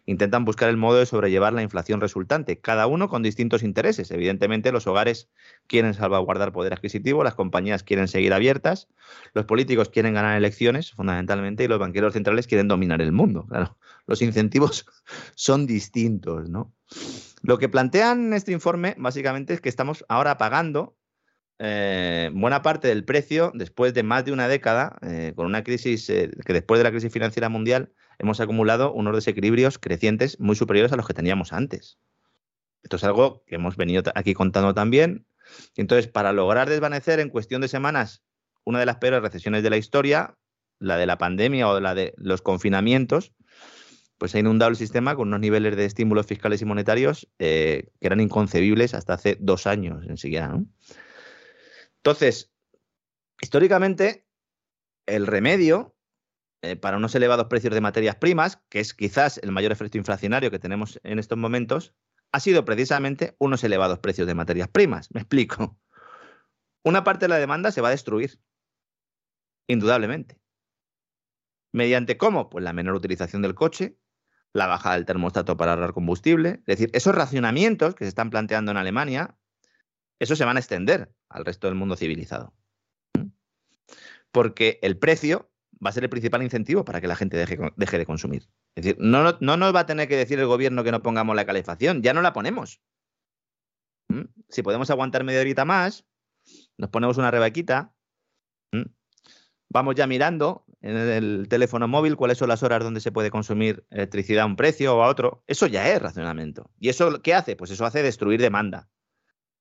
intentan buscar el modo de sobrellevar la inflación resultante, cada uno con distintos intereses. Evidentemente, los hogares quieren salvaguardar poder adquisitivo, las compañías quieren seguir abiertas, los políticos quieren ganar elecciones, fundamentalmente, y los banqueros centrales quieren dominar el mundo. Claro, los incentivos son distintos, ¿no? Lo que plantean este informe, básicamente, es que estamos ahora pagando eh, buena parte del precio después de más de una década, eh, con una crisis eh, que después de la crisis financiera mundial hemos acumulado unos desequilibrios crecientes muy superiores a los que teníamos antes. Esto es algo que hemos venido aquí contando también. Entonces, para lograr desvanecer en cuestión de semanas una de las peores recesiones de la historia, la de la pandemia o la de los confinamientos, pues ha inundado el sistema con unos niveles de estímulos fiscales y monetarios que eran inconcebibles hasta hace dos años en siquiera. Entonces, históricamente, el remedio eh, para unos elevados precios de materias primas, que es quizás el mayor efecto inflacionario que tenemos en estos momentos, ha sido precisamente unos elevados precios de materias primas. Me explico. Una parte de la demanda se va a destruir, indudablemente. ¿Mediante cómo? Pues la menor utilización del coche, la bajada del termostato para ahorrar combustible. Es decir, esos racionamientos que se están planteando en Alemania, eso se van a extender al resto del mundo civilizado. Porque el precio va a ser el principal incentivo para que la gente deje, de consumir. Es decir, no, no, nos va a tener que decir el gobierno que no pongamos la calefacción, ya no la ponemos. Si podemos aguantar media horita más, nos ponemos una rebaquita, vamos ya mirando en el teléfono móvil cuáles son las horas donde se puede consumir electricidad a un precio o a otro. Eso ya es racionamiento. ¿Y eso qué hace? Pues eso hace destruir demanda.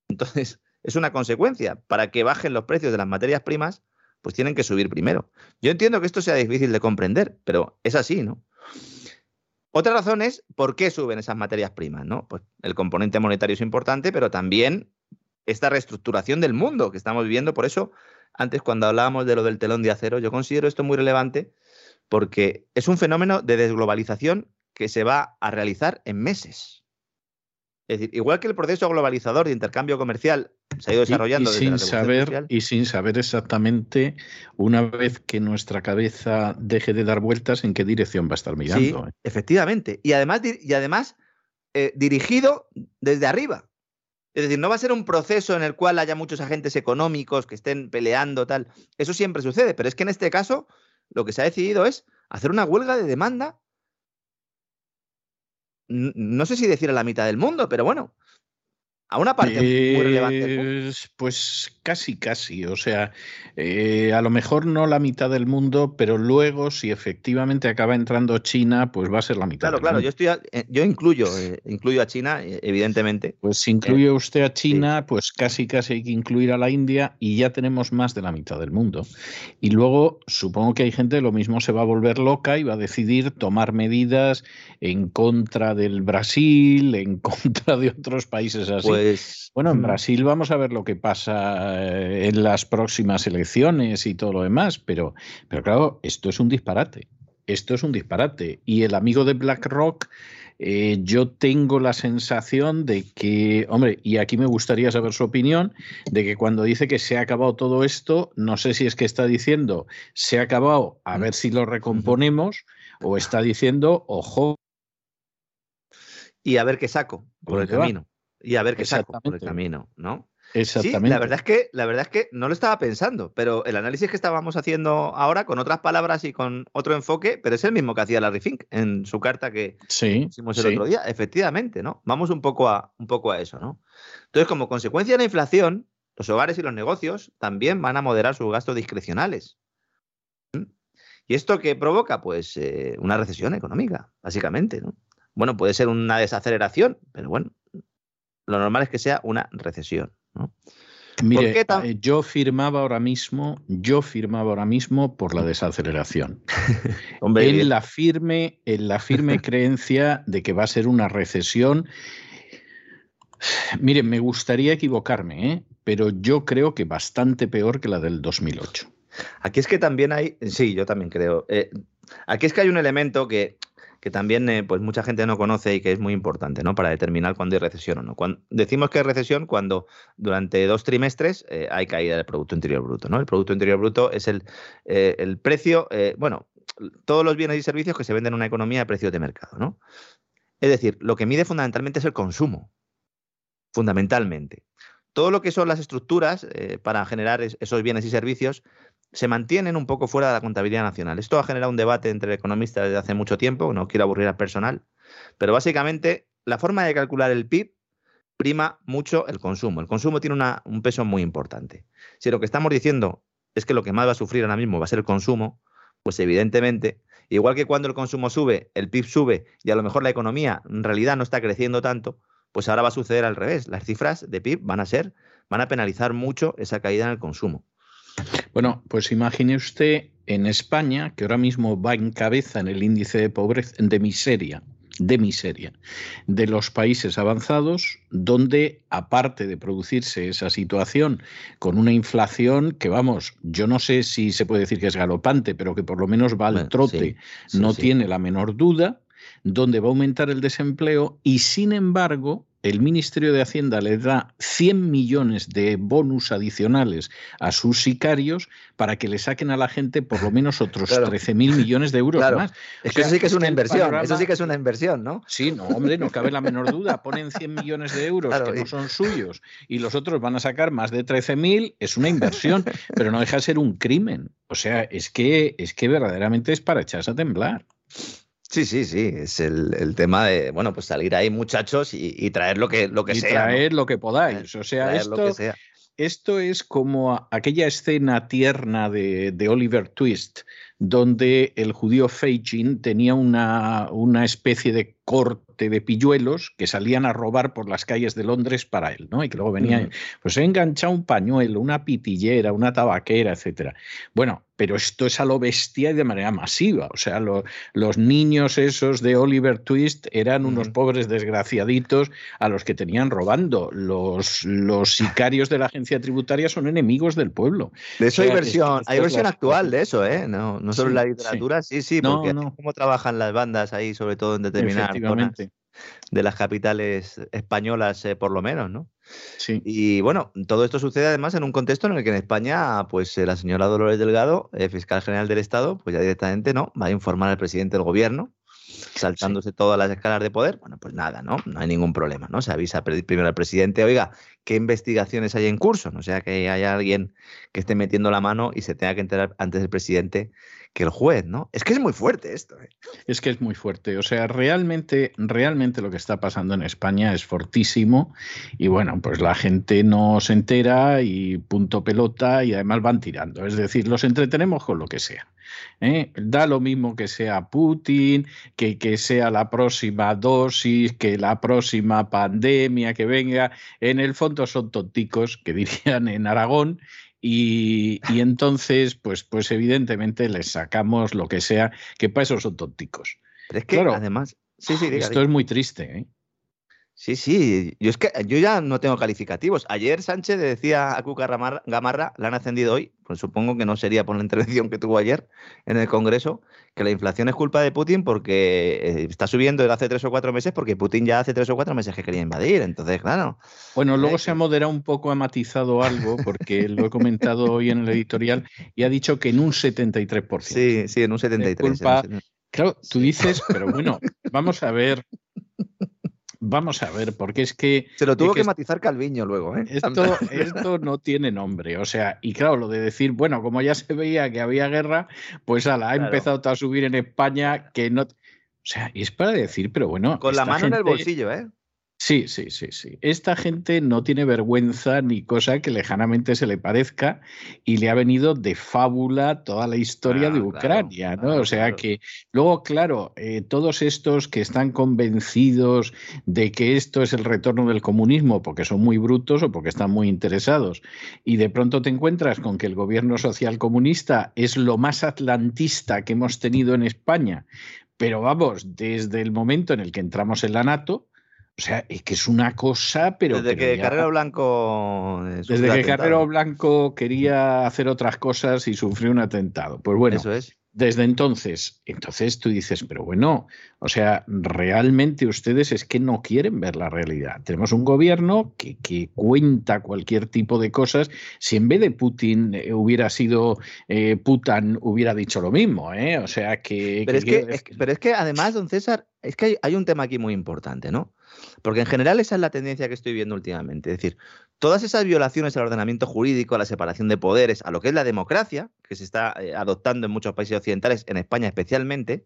Entonces, es una consecuencia. Para que bajen los precios de las materias primas, pues tienen que subir primero. Yo entiendo que esto sea difícil de comprender, pero es así, ¿no? Otra razón es por qué suben esas materias primas, ¿no? Pues el componente monetario es importante, pero también esta reestructuración del mundo que estamos viviendo. Por eso, antes cuando hablábamos de lo del telón de acero, yo considero esto muy relevante porque es un fenómeno de desglobalización que se va a realizar en meses. Es decir, igual que el proceso globalizador de intercambio comercial se ha ido desarrollando. Y, sin saber, y sin saber exactamente, una vez que nuestra cabeza deje de dar vueltas, en qué dirección va a estar mirando. Sí, ¿eh? efectivamente. Y además, y además eh, dirigido desde arriba. Es decir, no va a ser un proceso en el cual haya muchos agentes económicos que estén peleando, tal. Eso siempre sucede, pero es que en este caso lo que se ha decidido es hacer una huelga de demanda no sé si decir a la mitad del mundo, pero bueno, a una parte muy relevante. Pues casi, casi. O sea, eh, a lo mejor no la mitad del mundo, pero luego, si efectivamente acaba entrando China, pues va a ser la mitad. Claro, claro. Yo estoy, eh, yo incluyo, eh, incluyo a China, evidentemente. Pues si incluye usted a China, pues casi, casi hay que incluir a la India y ya tenemos más de la mitad del mundo. Y luego, supongo que hay gente lo mismo se va a volver loca y va a decidir tomar medidas en contra del Brasil, en contra de otros países así. Pues Pues. Bueno, en Brasil vamos a ver lo que pasa eh, en las próximas elecciones y todo lo demás, pero, pero claro, esto es un disparate. Esto es un disparate. Y el amigo de BlackRock, eh, yo tengo la sensación de que, hombre, y aquí me gustaría saber su opinión, de que cuando dice que se ha acabado todo esto, no sé si es que está diciendo se ha acabado, a ver si lo recomponemos, o está diciendo, ojo. Y a ver qué saco por el camino. Y a ver qué saco por el camino, ¿no? Exactamente. Sí, la verdad es que la verdad es que no lo estaba pensando, pero el análisis que estábamos haciendo ahora con otras palabras y con otro enfoque, pero es el mismo que hacía Larry Fink en su carta que hicimos el otro día, efectivamente, ¿no? Vamos un poco a un poco a eso, ¿no? Entonces, como consecuencia de la inflación, los hogares y los negocios también van a moderar sus gastos discrecionales. ¿Mm? ¿Y esto qué provoca? Pues eh, una recesión económica, básicamente, ¿no? Bueno, puede ser una desaceleración, pero bueno, lo normal es que sea una recesión. Mire, eh, yo firmaba ahora mismo, yo firmaba ahora mismo por la desaceleración. en la firme, en la firme creencia de que va a ser una recesión. Miren, me gustaría equivocarme, ¿eh? pero yo creo que bastante peor que la del 2008. Aquí es que también hay, sí, yo también creo. Eh, aquí es que hay un elemento que que también eh, pues mucha gente no conoce y que es muy importante ¿no? para determinar cuándo hay recesión o no. Cuando, decimos que hay recesión cuando durante dos trimestres eh, hay caída del Producto Interior Bruto. ¿no? El Producto Interior Bruto es el, eh, el precio, bueno, todos los bienes y servicios que se venden en una economía a precios de mercado. ¿no? Es decir, lo que mide fundamentalmente es el consumo, fundamentalmente. Todo lo que son las estructuras para generar esos bienes y servicios se mantienen un poco fuera de la contabilidad nacional. Esto ha generado un debate entre economistas desde hace mucho tiempo, no quiero aburrir al personal, pero básicamente la forma de calcular el PIB prima mucho el consumo. El consumo tiene un peso muy importante. Si lo que estamos diciendo es que lo que más va a sufrir ahora mismo va a ser el consumo, pues evidentemente, igual que cuando el consumo sube, el PIB sube y a lo mejor la economía en realidad no está creciendo tanto, pues ahora va a suceder al revés. Las cifras de PIB van a ser, van a penalizar mucho esa caída en el consumo. Bueno, pues imagine usted en España, que ahora mismo va en cabeza en el índice de pobreza, de miseria, de miseria, de los países avanzados, donde aparte de producirse esa situación con una inflación que, vamos, yo no sé si se puede decir que es galopante, pero que por lo menos va al trote, no tiene la menor duda, donde va a aumentar el desempleo y, sin embargo, el Ministerio de Hacienda le da 100 millones de bonus adicionales a sus sicarios para que le saquen a la gente por lo menos otros 13.000 millones de euros más. Es que eso sí que es una inversión, eso sí que es una inversión, ¿no? Sí, no, hombre, no cabe la menor duda. Ponen 100 millones de euros que no son suyos y los otros van a sacar más de 13.000, es una inversión, pero no deja de ser un crimen. O sea, es que, es que verdaderamente es para echarse a temblar. Sí, sí, sí, es el, tema de, bueno, pues salir ahí muchachos y, traer lo que, lo que y sea. Traer lo que podáis, o sea, esto, esto es como aquella escena tierna de, de, Oliver Twist, donde el judío Feijin tenía una, una especie de corte de pilluelos que salían a robar por las calles de Londres para él, ¿no? Y que luego venían, pues he enganchado un pañuelo, una pitillera, una tabaquera, etcétera. Bueno, pero esto es a lo bestia y de manera masiva. O sea, los niños esos de Oliver Twist eran unos pobres desgraciaditos a los que tenían robando. Los, los sicarios de la agencia tributaria son enemigos del pueblo. De eso hay versión, hay versión actual de eso, ¿eh? No, no solo en la literatura, sí, sí, porque cómo trabajan las bandas ahí, sobre todo en determinadas de las capitales españolas, eh, por lo menos, ¿no? Sí. Y bueno, todo esto sucede además en un contexto en el que en España, pues eh, la señora Dolores Delgado, eh, fiscal general del Estado, pues ya directamente no, va a informar al presidente del gobierno, saltándose todas las escalas de poder. Bueno, pues nada, ¿no? No hay ningún problema, ¿no? Se avisa primero al presidente, oiga, ¿qué investigaciones hay en curso? No sea que haya alguien que esté metiendo la mano y se tenga que enterar antes del presidente que el juez, ¿no? Es que es muy fuerte esto. ¿eh? Es que es muy fuerte. O sea, realmente, realmente lo que está pasando en España es fortísimo y bueno, pues la gente no se entera y punto pelota y además van tirando. Es decir, los entretenemos con lo que sea. ¿Eh? Da lo mismo que sea Putin, que, que sea la próxima dosis, que la próxima pandemia que venga. En el fondo son tonticos, que dirían en Aragón, y, entonces, pues, pues evidentemente les sacamos lo que sea, que para eso son tonticos. Pero es que además, sí, sí, esto es muy triste. ¿eh? Sí, sí, yo es que yo ya no tengo calificativos. Ayer Sánchez le decía a Cuca Gamarra, la han ascendido hoy, pues supongo que no sería por la intervención que tuvo ayer en el Congreso, que la inflación es culpa de Putin porque eh, está subiendo desde hace tres o cuatro meses porque Putin ya hace tres o cuatro meses que quería invadir. Entonces, claro. Bueno, luego se ha moderado un poco, ha matizado algo, porque lo he comentado hoy en el editorial y ha dicho que en un 73%. Sí, sí, en un 73%. Claro, tú dices, pero bueno, vamos a ver. Vamos a ver, porque es que. Se lo tuvo que, matizar Calviño luego, ¿eh? Esto, esto, no tiene nombre. O sea, y claro, lo de decir, bueno, como ya se veía que había guerra, pues ala, ha empezado a subir en España que no. O sea, y es para decir, pero bueno. Con la mano en el bolsillo, ¿eh? Sí, sí, sí, sí. Esta gente no tiene vergüenza ni cosa que lejanamente se le parezca y le ha venido de fábula toda la historia de Ucrania, ¿no? o sea que luego, claro, eh, todos estos que están convencidos de que esto es el retorno del comunismo porque son muy brutos o porque están muy interesados y de pronto te encuentras con que el gobierno social comunista es lo más atlantista que hemos tenido en España, pero vamos, desde el momento en el que entramos en la NATO, o sea, es que es una cosa, pero. Desde que, Carrero Blanco. Desde que Carrero Blanco quería hacer otras cosas y sufrió un atentado. Pues bueno. Eso es. Desde entonces, entonces tú dices, pero bueno, o sea, realmente ustedes es que no quieren ver la realidad. Tenemos un gobierno que, que cuenta cualquier tipo de cosas. Si en vez de Putin eh, hubiera sido eh, Putin, hubiera dicho lo mismo, ¿eh? O sea que. Pero, es que, pero es que además, don César, es que hay un tema aquí muy importante, ¿no? Porque en general esa es la tendencia que estoy viendo últimamente. Es decir, todas esas violaciones al ordenamiento jurídico, a la separación de poderes, a lo que es la democracia, que se está eh, adoptando en muchos países occidentales, en España especialmente,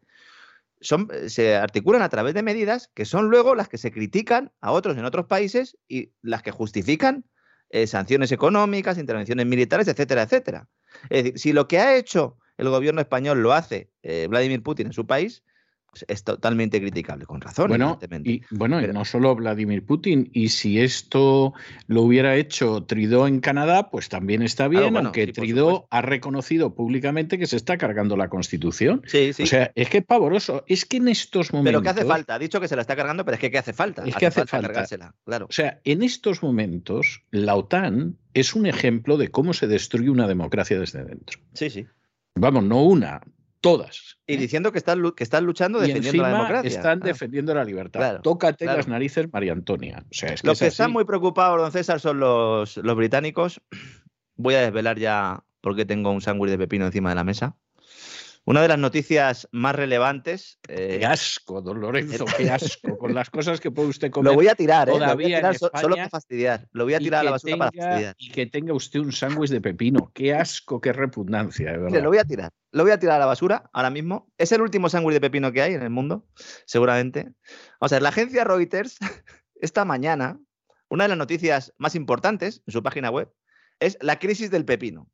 son, eh, se articulan a través de medidas que son luego las que se critican a otros en otros países y las que justifican eh, sanciones económicas, intervenciones militares, etcétera, etcétera. Es decir, si lo que ha hecho el gobierno español lo hace Vladimir Putin en su país, es totalmente criticable, con razón. Bueno, y, bueno no solo Vladimir Putin, y si esto lo hubiera hecho Trudeau en Canadá, pues también está bien, aunque Trudeau ha reconocido públicamente que se está cargando la Constitución. Sí, sí. O sea, es que es pavoroso. Es que en estos momentos. Pero que hace falta, ha dicho que se la está cargando, pero es que ¿qué hace falta? Es que hace, falta, cargársela, claro. O sea, en estos momentos, la OTAN es un ejemplo de cómo se destruye una democracia desde dentro. Sí, sí. Vamos, no una, todas. Y ¿eh? diciendo que están, que están luchando defendiendo la democracia. Están defendiendo la libertad. Tócate las narices, María Antonia. O sea, es que los que están muy preocupados, don César, son los, los británicos. Voy a desvelar ya porque tengo un sándwich de pepino encima de la mesa. Una de las noticias más relevantes. Eh, qué asco, don Lorenzo, qué asco. Con las cosas que puede usted comer. Lo voy a tirar, ¿eh? Lo voy a tirar solo para fastidiar. Lo voy a tirar a la basura para fastidiar. Y que tenga usted un sándwich de pepino. Qué asco, qué repugnancia, de verdad. lo voy a tirar. Lo voy a tirar a la basura ahora mismo. Es el último sándwich de pepino que hay en el mundo, seguramente. Vamos a ver, la agencia Reuters, esta mañana, una de las noticias más importantes en su página web es la crisis del pepino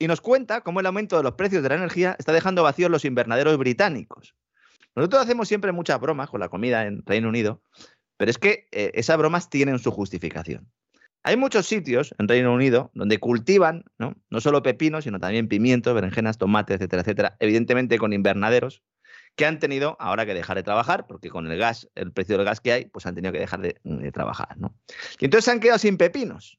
y nos cuenta cómo el aumento de los precios de la energía está dejando vacíos los invernaderos británicos. Nosotros hacemos siempre muchas bromas con la comida en Reino Unido, pero es que eh, esas bromas tienen su justificación. Hay muchos sitios en Reino Unido donde cultivan ¿no? solo pepinos, sino también pimientos, berenjenas, tomates, etcétera, etcétera, evidentemente con invernaderos que han tenido ahora que dejar de trabajar, porque con el gas, el precio del gas que hay, pues han tenido que dejar de, de trabajar. ¿no? Y entonces se han quedado sin pepinos.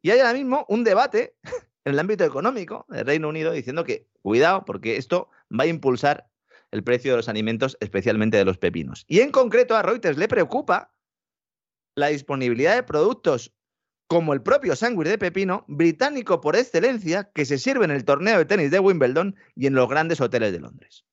Y hay ahora mismo un debate en el ámbito económico del Reino Unido diciendo que cuidado porque esto va a impulsar el precio de los alimentos, especialmente de los pepinos. Y en concreto a Reuters le preocupa la disponibilidad de productos como el propio sándwich de pepino, británico por excelencia, que se sirve en el torneo de tenis de Wimbledon y en los grandes hoteles de Londres.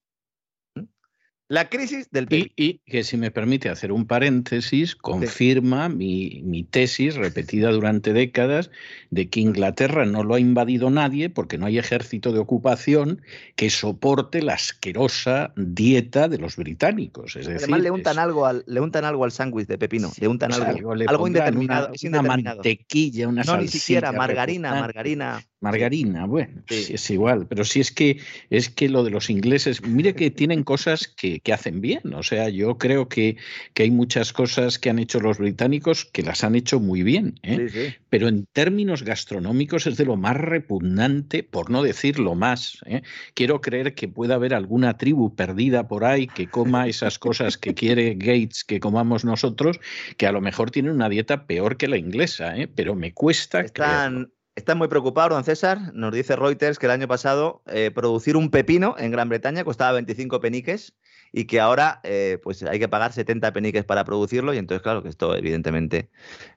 La crisis del PIB. Y, que si me permite hacer un paréntesis, confirma mi, mi, tesis repetida durante décadas de que Inglaterra no lo ha invadido nadie porque no hay ejército de ocupación que soporte la asquerosa dieta de los británicos. Es decir, Además le untan, algo al, le untan algo al sándwich de pepino, le untan algo, algo, indeterminado. Una, mantequilla, una No, ni siquiera, margarina, margarina. Margarina, bueno, sí. es igual, pero sí es que es que lo de los ingleses, mire que tienen cosas que, que, hacen bien. O sea, yo creo que, que, hay muchas cosas que han hecho los británicos que las han hecho muy bien. ¿eh? Pero en términos gastronómicos es de lo más repugnante, por no decir lo más. ¿eh? Quiero creer que pueda haber alguna tribu perdida por ahí que coma esas cosas que quiere Gates que comamos nosotros, que a lo mejor tienen una dieta peor que la inglesa, ¿eh? pero me cuesta Están... Están muy preocupados, don César. Nos dice Reuters que el año pasado eh, producir un pepino en Gran Bretaña costaba 25 peniques y que ahora eh, pues hay que pagar 70 peniques para producirlo y entonces claro que esto evidentemente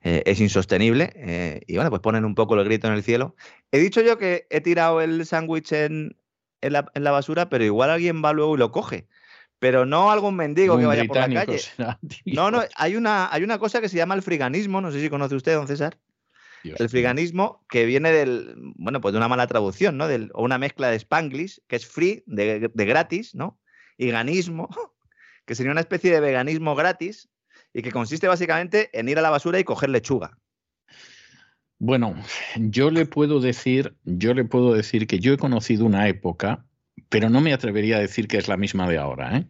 eh, es insostenible y bueno pues ponen un poco el grito en el cielo. He dicho yo que he tirado el sándwich en, la, basura pero igual alguien va luego y lo coge pero no algún mendigo que vaya por la calle. no, no, hay una, hay una cosa que se llama el friganismo, no sé si conoce usted, don César el friganismo que viene del, bueno, pues de una mala traducción, ¿no? Del, o una mezcla de spanglish, que es free, de, gratis, ¿no? Y ganismo, que sería una especie de veganismo gratis y que consiste básicamente en ir a la basura y coger lechuga. Bueno, yo le puedo decir, yo le puedo decir que yo he conocido una época, pero no me atrevería a decir que es la misma de ahora, ¿eh?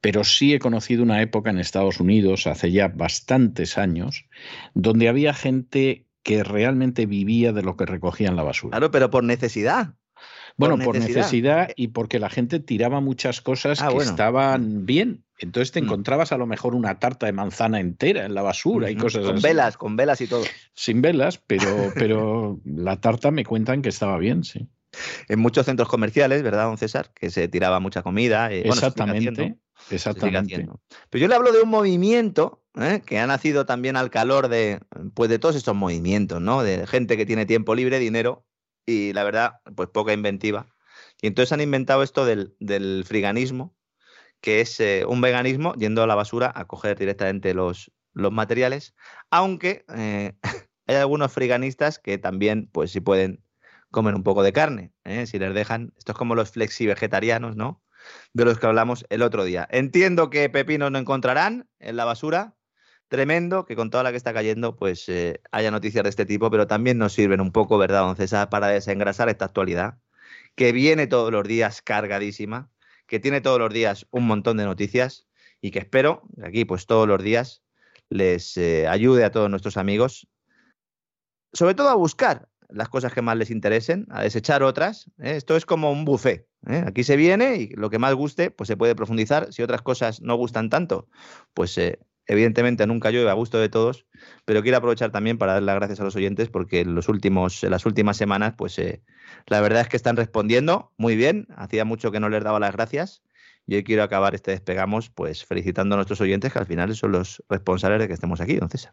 pero sí he conocido una época en Estados Unidos, hace ya bastantes años, donde había gente que realmente vivía de lo que recogía en la basura. Claro, pero por necesidad. Bueno, por necesidad, y porque la gente tiraba muchas cosas ah, que estaban bien. Entonces te mm. encontrabas a lo mejor una tarta de manzana entera en la basura y cosas con así. Con velas, con velas y todo. Sin velas, pero, pero la tarta me cuentan que estaba bien, sí. En muchos centros comerciales, ¿verdad, don César? Que se tiraba mucha comida. Eh, Exactamente. Exactamente. Pero yo le hablo de un movimiento ¿eh? que ha nacido también al calor de, pues de todos estos movimientos, ¿no? De gente que tiene tiempo libre, dinero y la verdad, pues poca inventiva. Y entonces han inventado esto del, del friganismo, que es eh, un veganismo yendo a la basura a coger directamente los, los materiales, aunque eh, hay algunos friganistas que también, pues si pueden comer un poco de carne, si les dejan, esto es como los flexi vegetarianos, ¿no? de los que hablamos el otro día. Entiendo que pepinos no encontrarán en la basura. Tremendo que con toda la que está cayendo, pues eh, haya noticias de este tipo, pero también nos sirven un poco, ¿verdad, don César, para desengrasar esta actualidad, que viene todos los días cargadísima, que tiene todos los días un montón de noticias y que espero que aquí, pues todos los días, les eh, ayude a todos nuestros amigos, sobre todo a buscar las cosas que más les interesen, a desechar otras. ¿eh? Esto es como un buffet. Aquí se viene y lo que más guste, pues se puede profundizar. Si otras cosas no gustan tanto, pues eh, evidentemente nunca llueve a gusto de todos. Pero quiero aprovechar también para dar las gracias a los oyentes porque en, los últimos, las últimas semanas, pues la verdad es que están respondiendo muy bien. Hacía mucho que no les daba las gracias. Y hoy quiero acabar este despegamos, pues felicitando a nuestros oyentes que al final son los responsables de que estemos aquí, don César.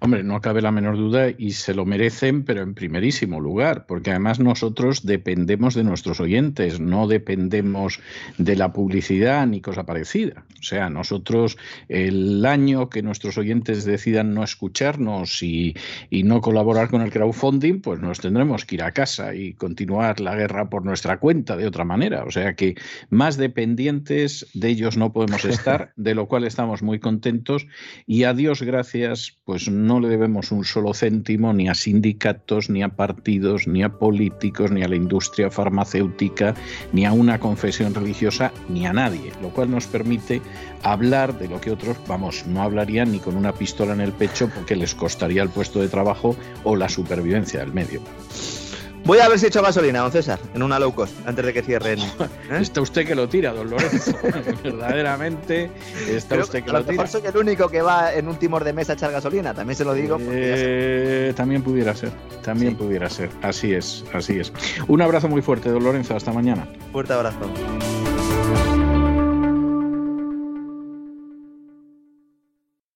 Hombre, no cabe la menor duda y se lo merecen, pero en primerísimo lugar, porque además nosotros dependemos de nuestros oyentes, no dependemos de la publicidad ni cosa parecida. O sea, nosotros el año que nuestros oyentes decidan no escucharnos y, no colaborar con el crowdfunding, pues nos tendremos que ir a casa y continuar la guerra por nuestra cuenta de otra manera. O sea que más dependientes de ellos no podemos estar, de lo cual estamos muy contentos y a Dios gracias, pues no le debemos un solo céntimo ni a sindicatos, ni a partidos, ni a políticos, ni a la industria farmacéutica, ni a una confesión religiosa, ni a nadie, lo cual nos permite hablar de lo que otros, vamos, no hablarían ni con una pistola en el pecho porque les costaría el puesto de trabajo o la supervivencia del medio. Voy a ver si he hecho gasolina, don César, en una low cost, antes de que cierren. ¿eh? Está usted que lo tira, don Lorenzo. Verdaderamente, está usted que lo, tira. soy el único que va en un timor de mesa a echar gasolina, también se lo digo. Eh, también pudiera ser, también pudiera ser. Así es, así es. Un abrazo muy fuerte, don Lorenzo, hasta mañana. Fuerte abrazo.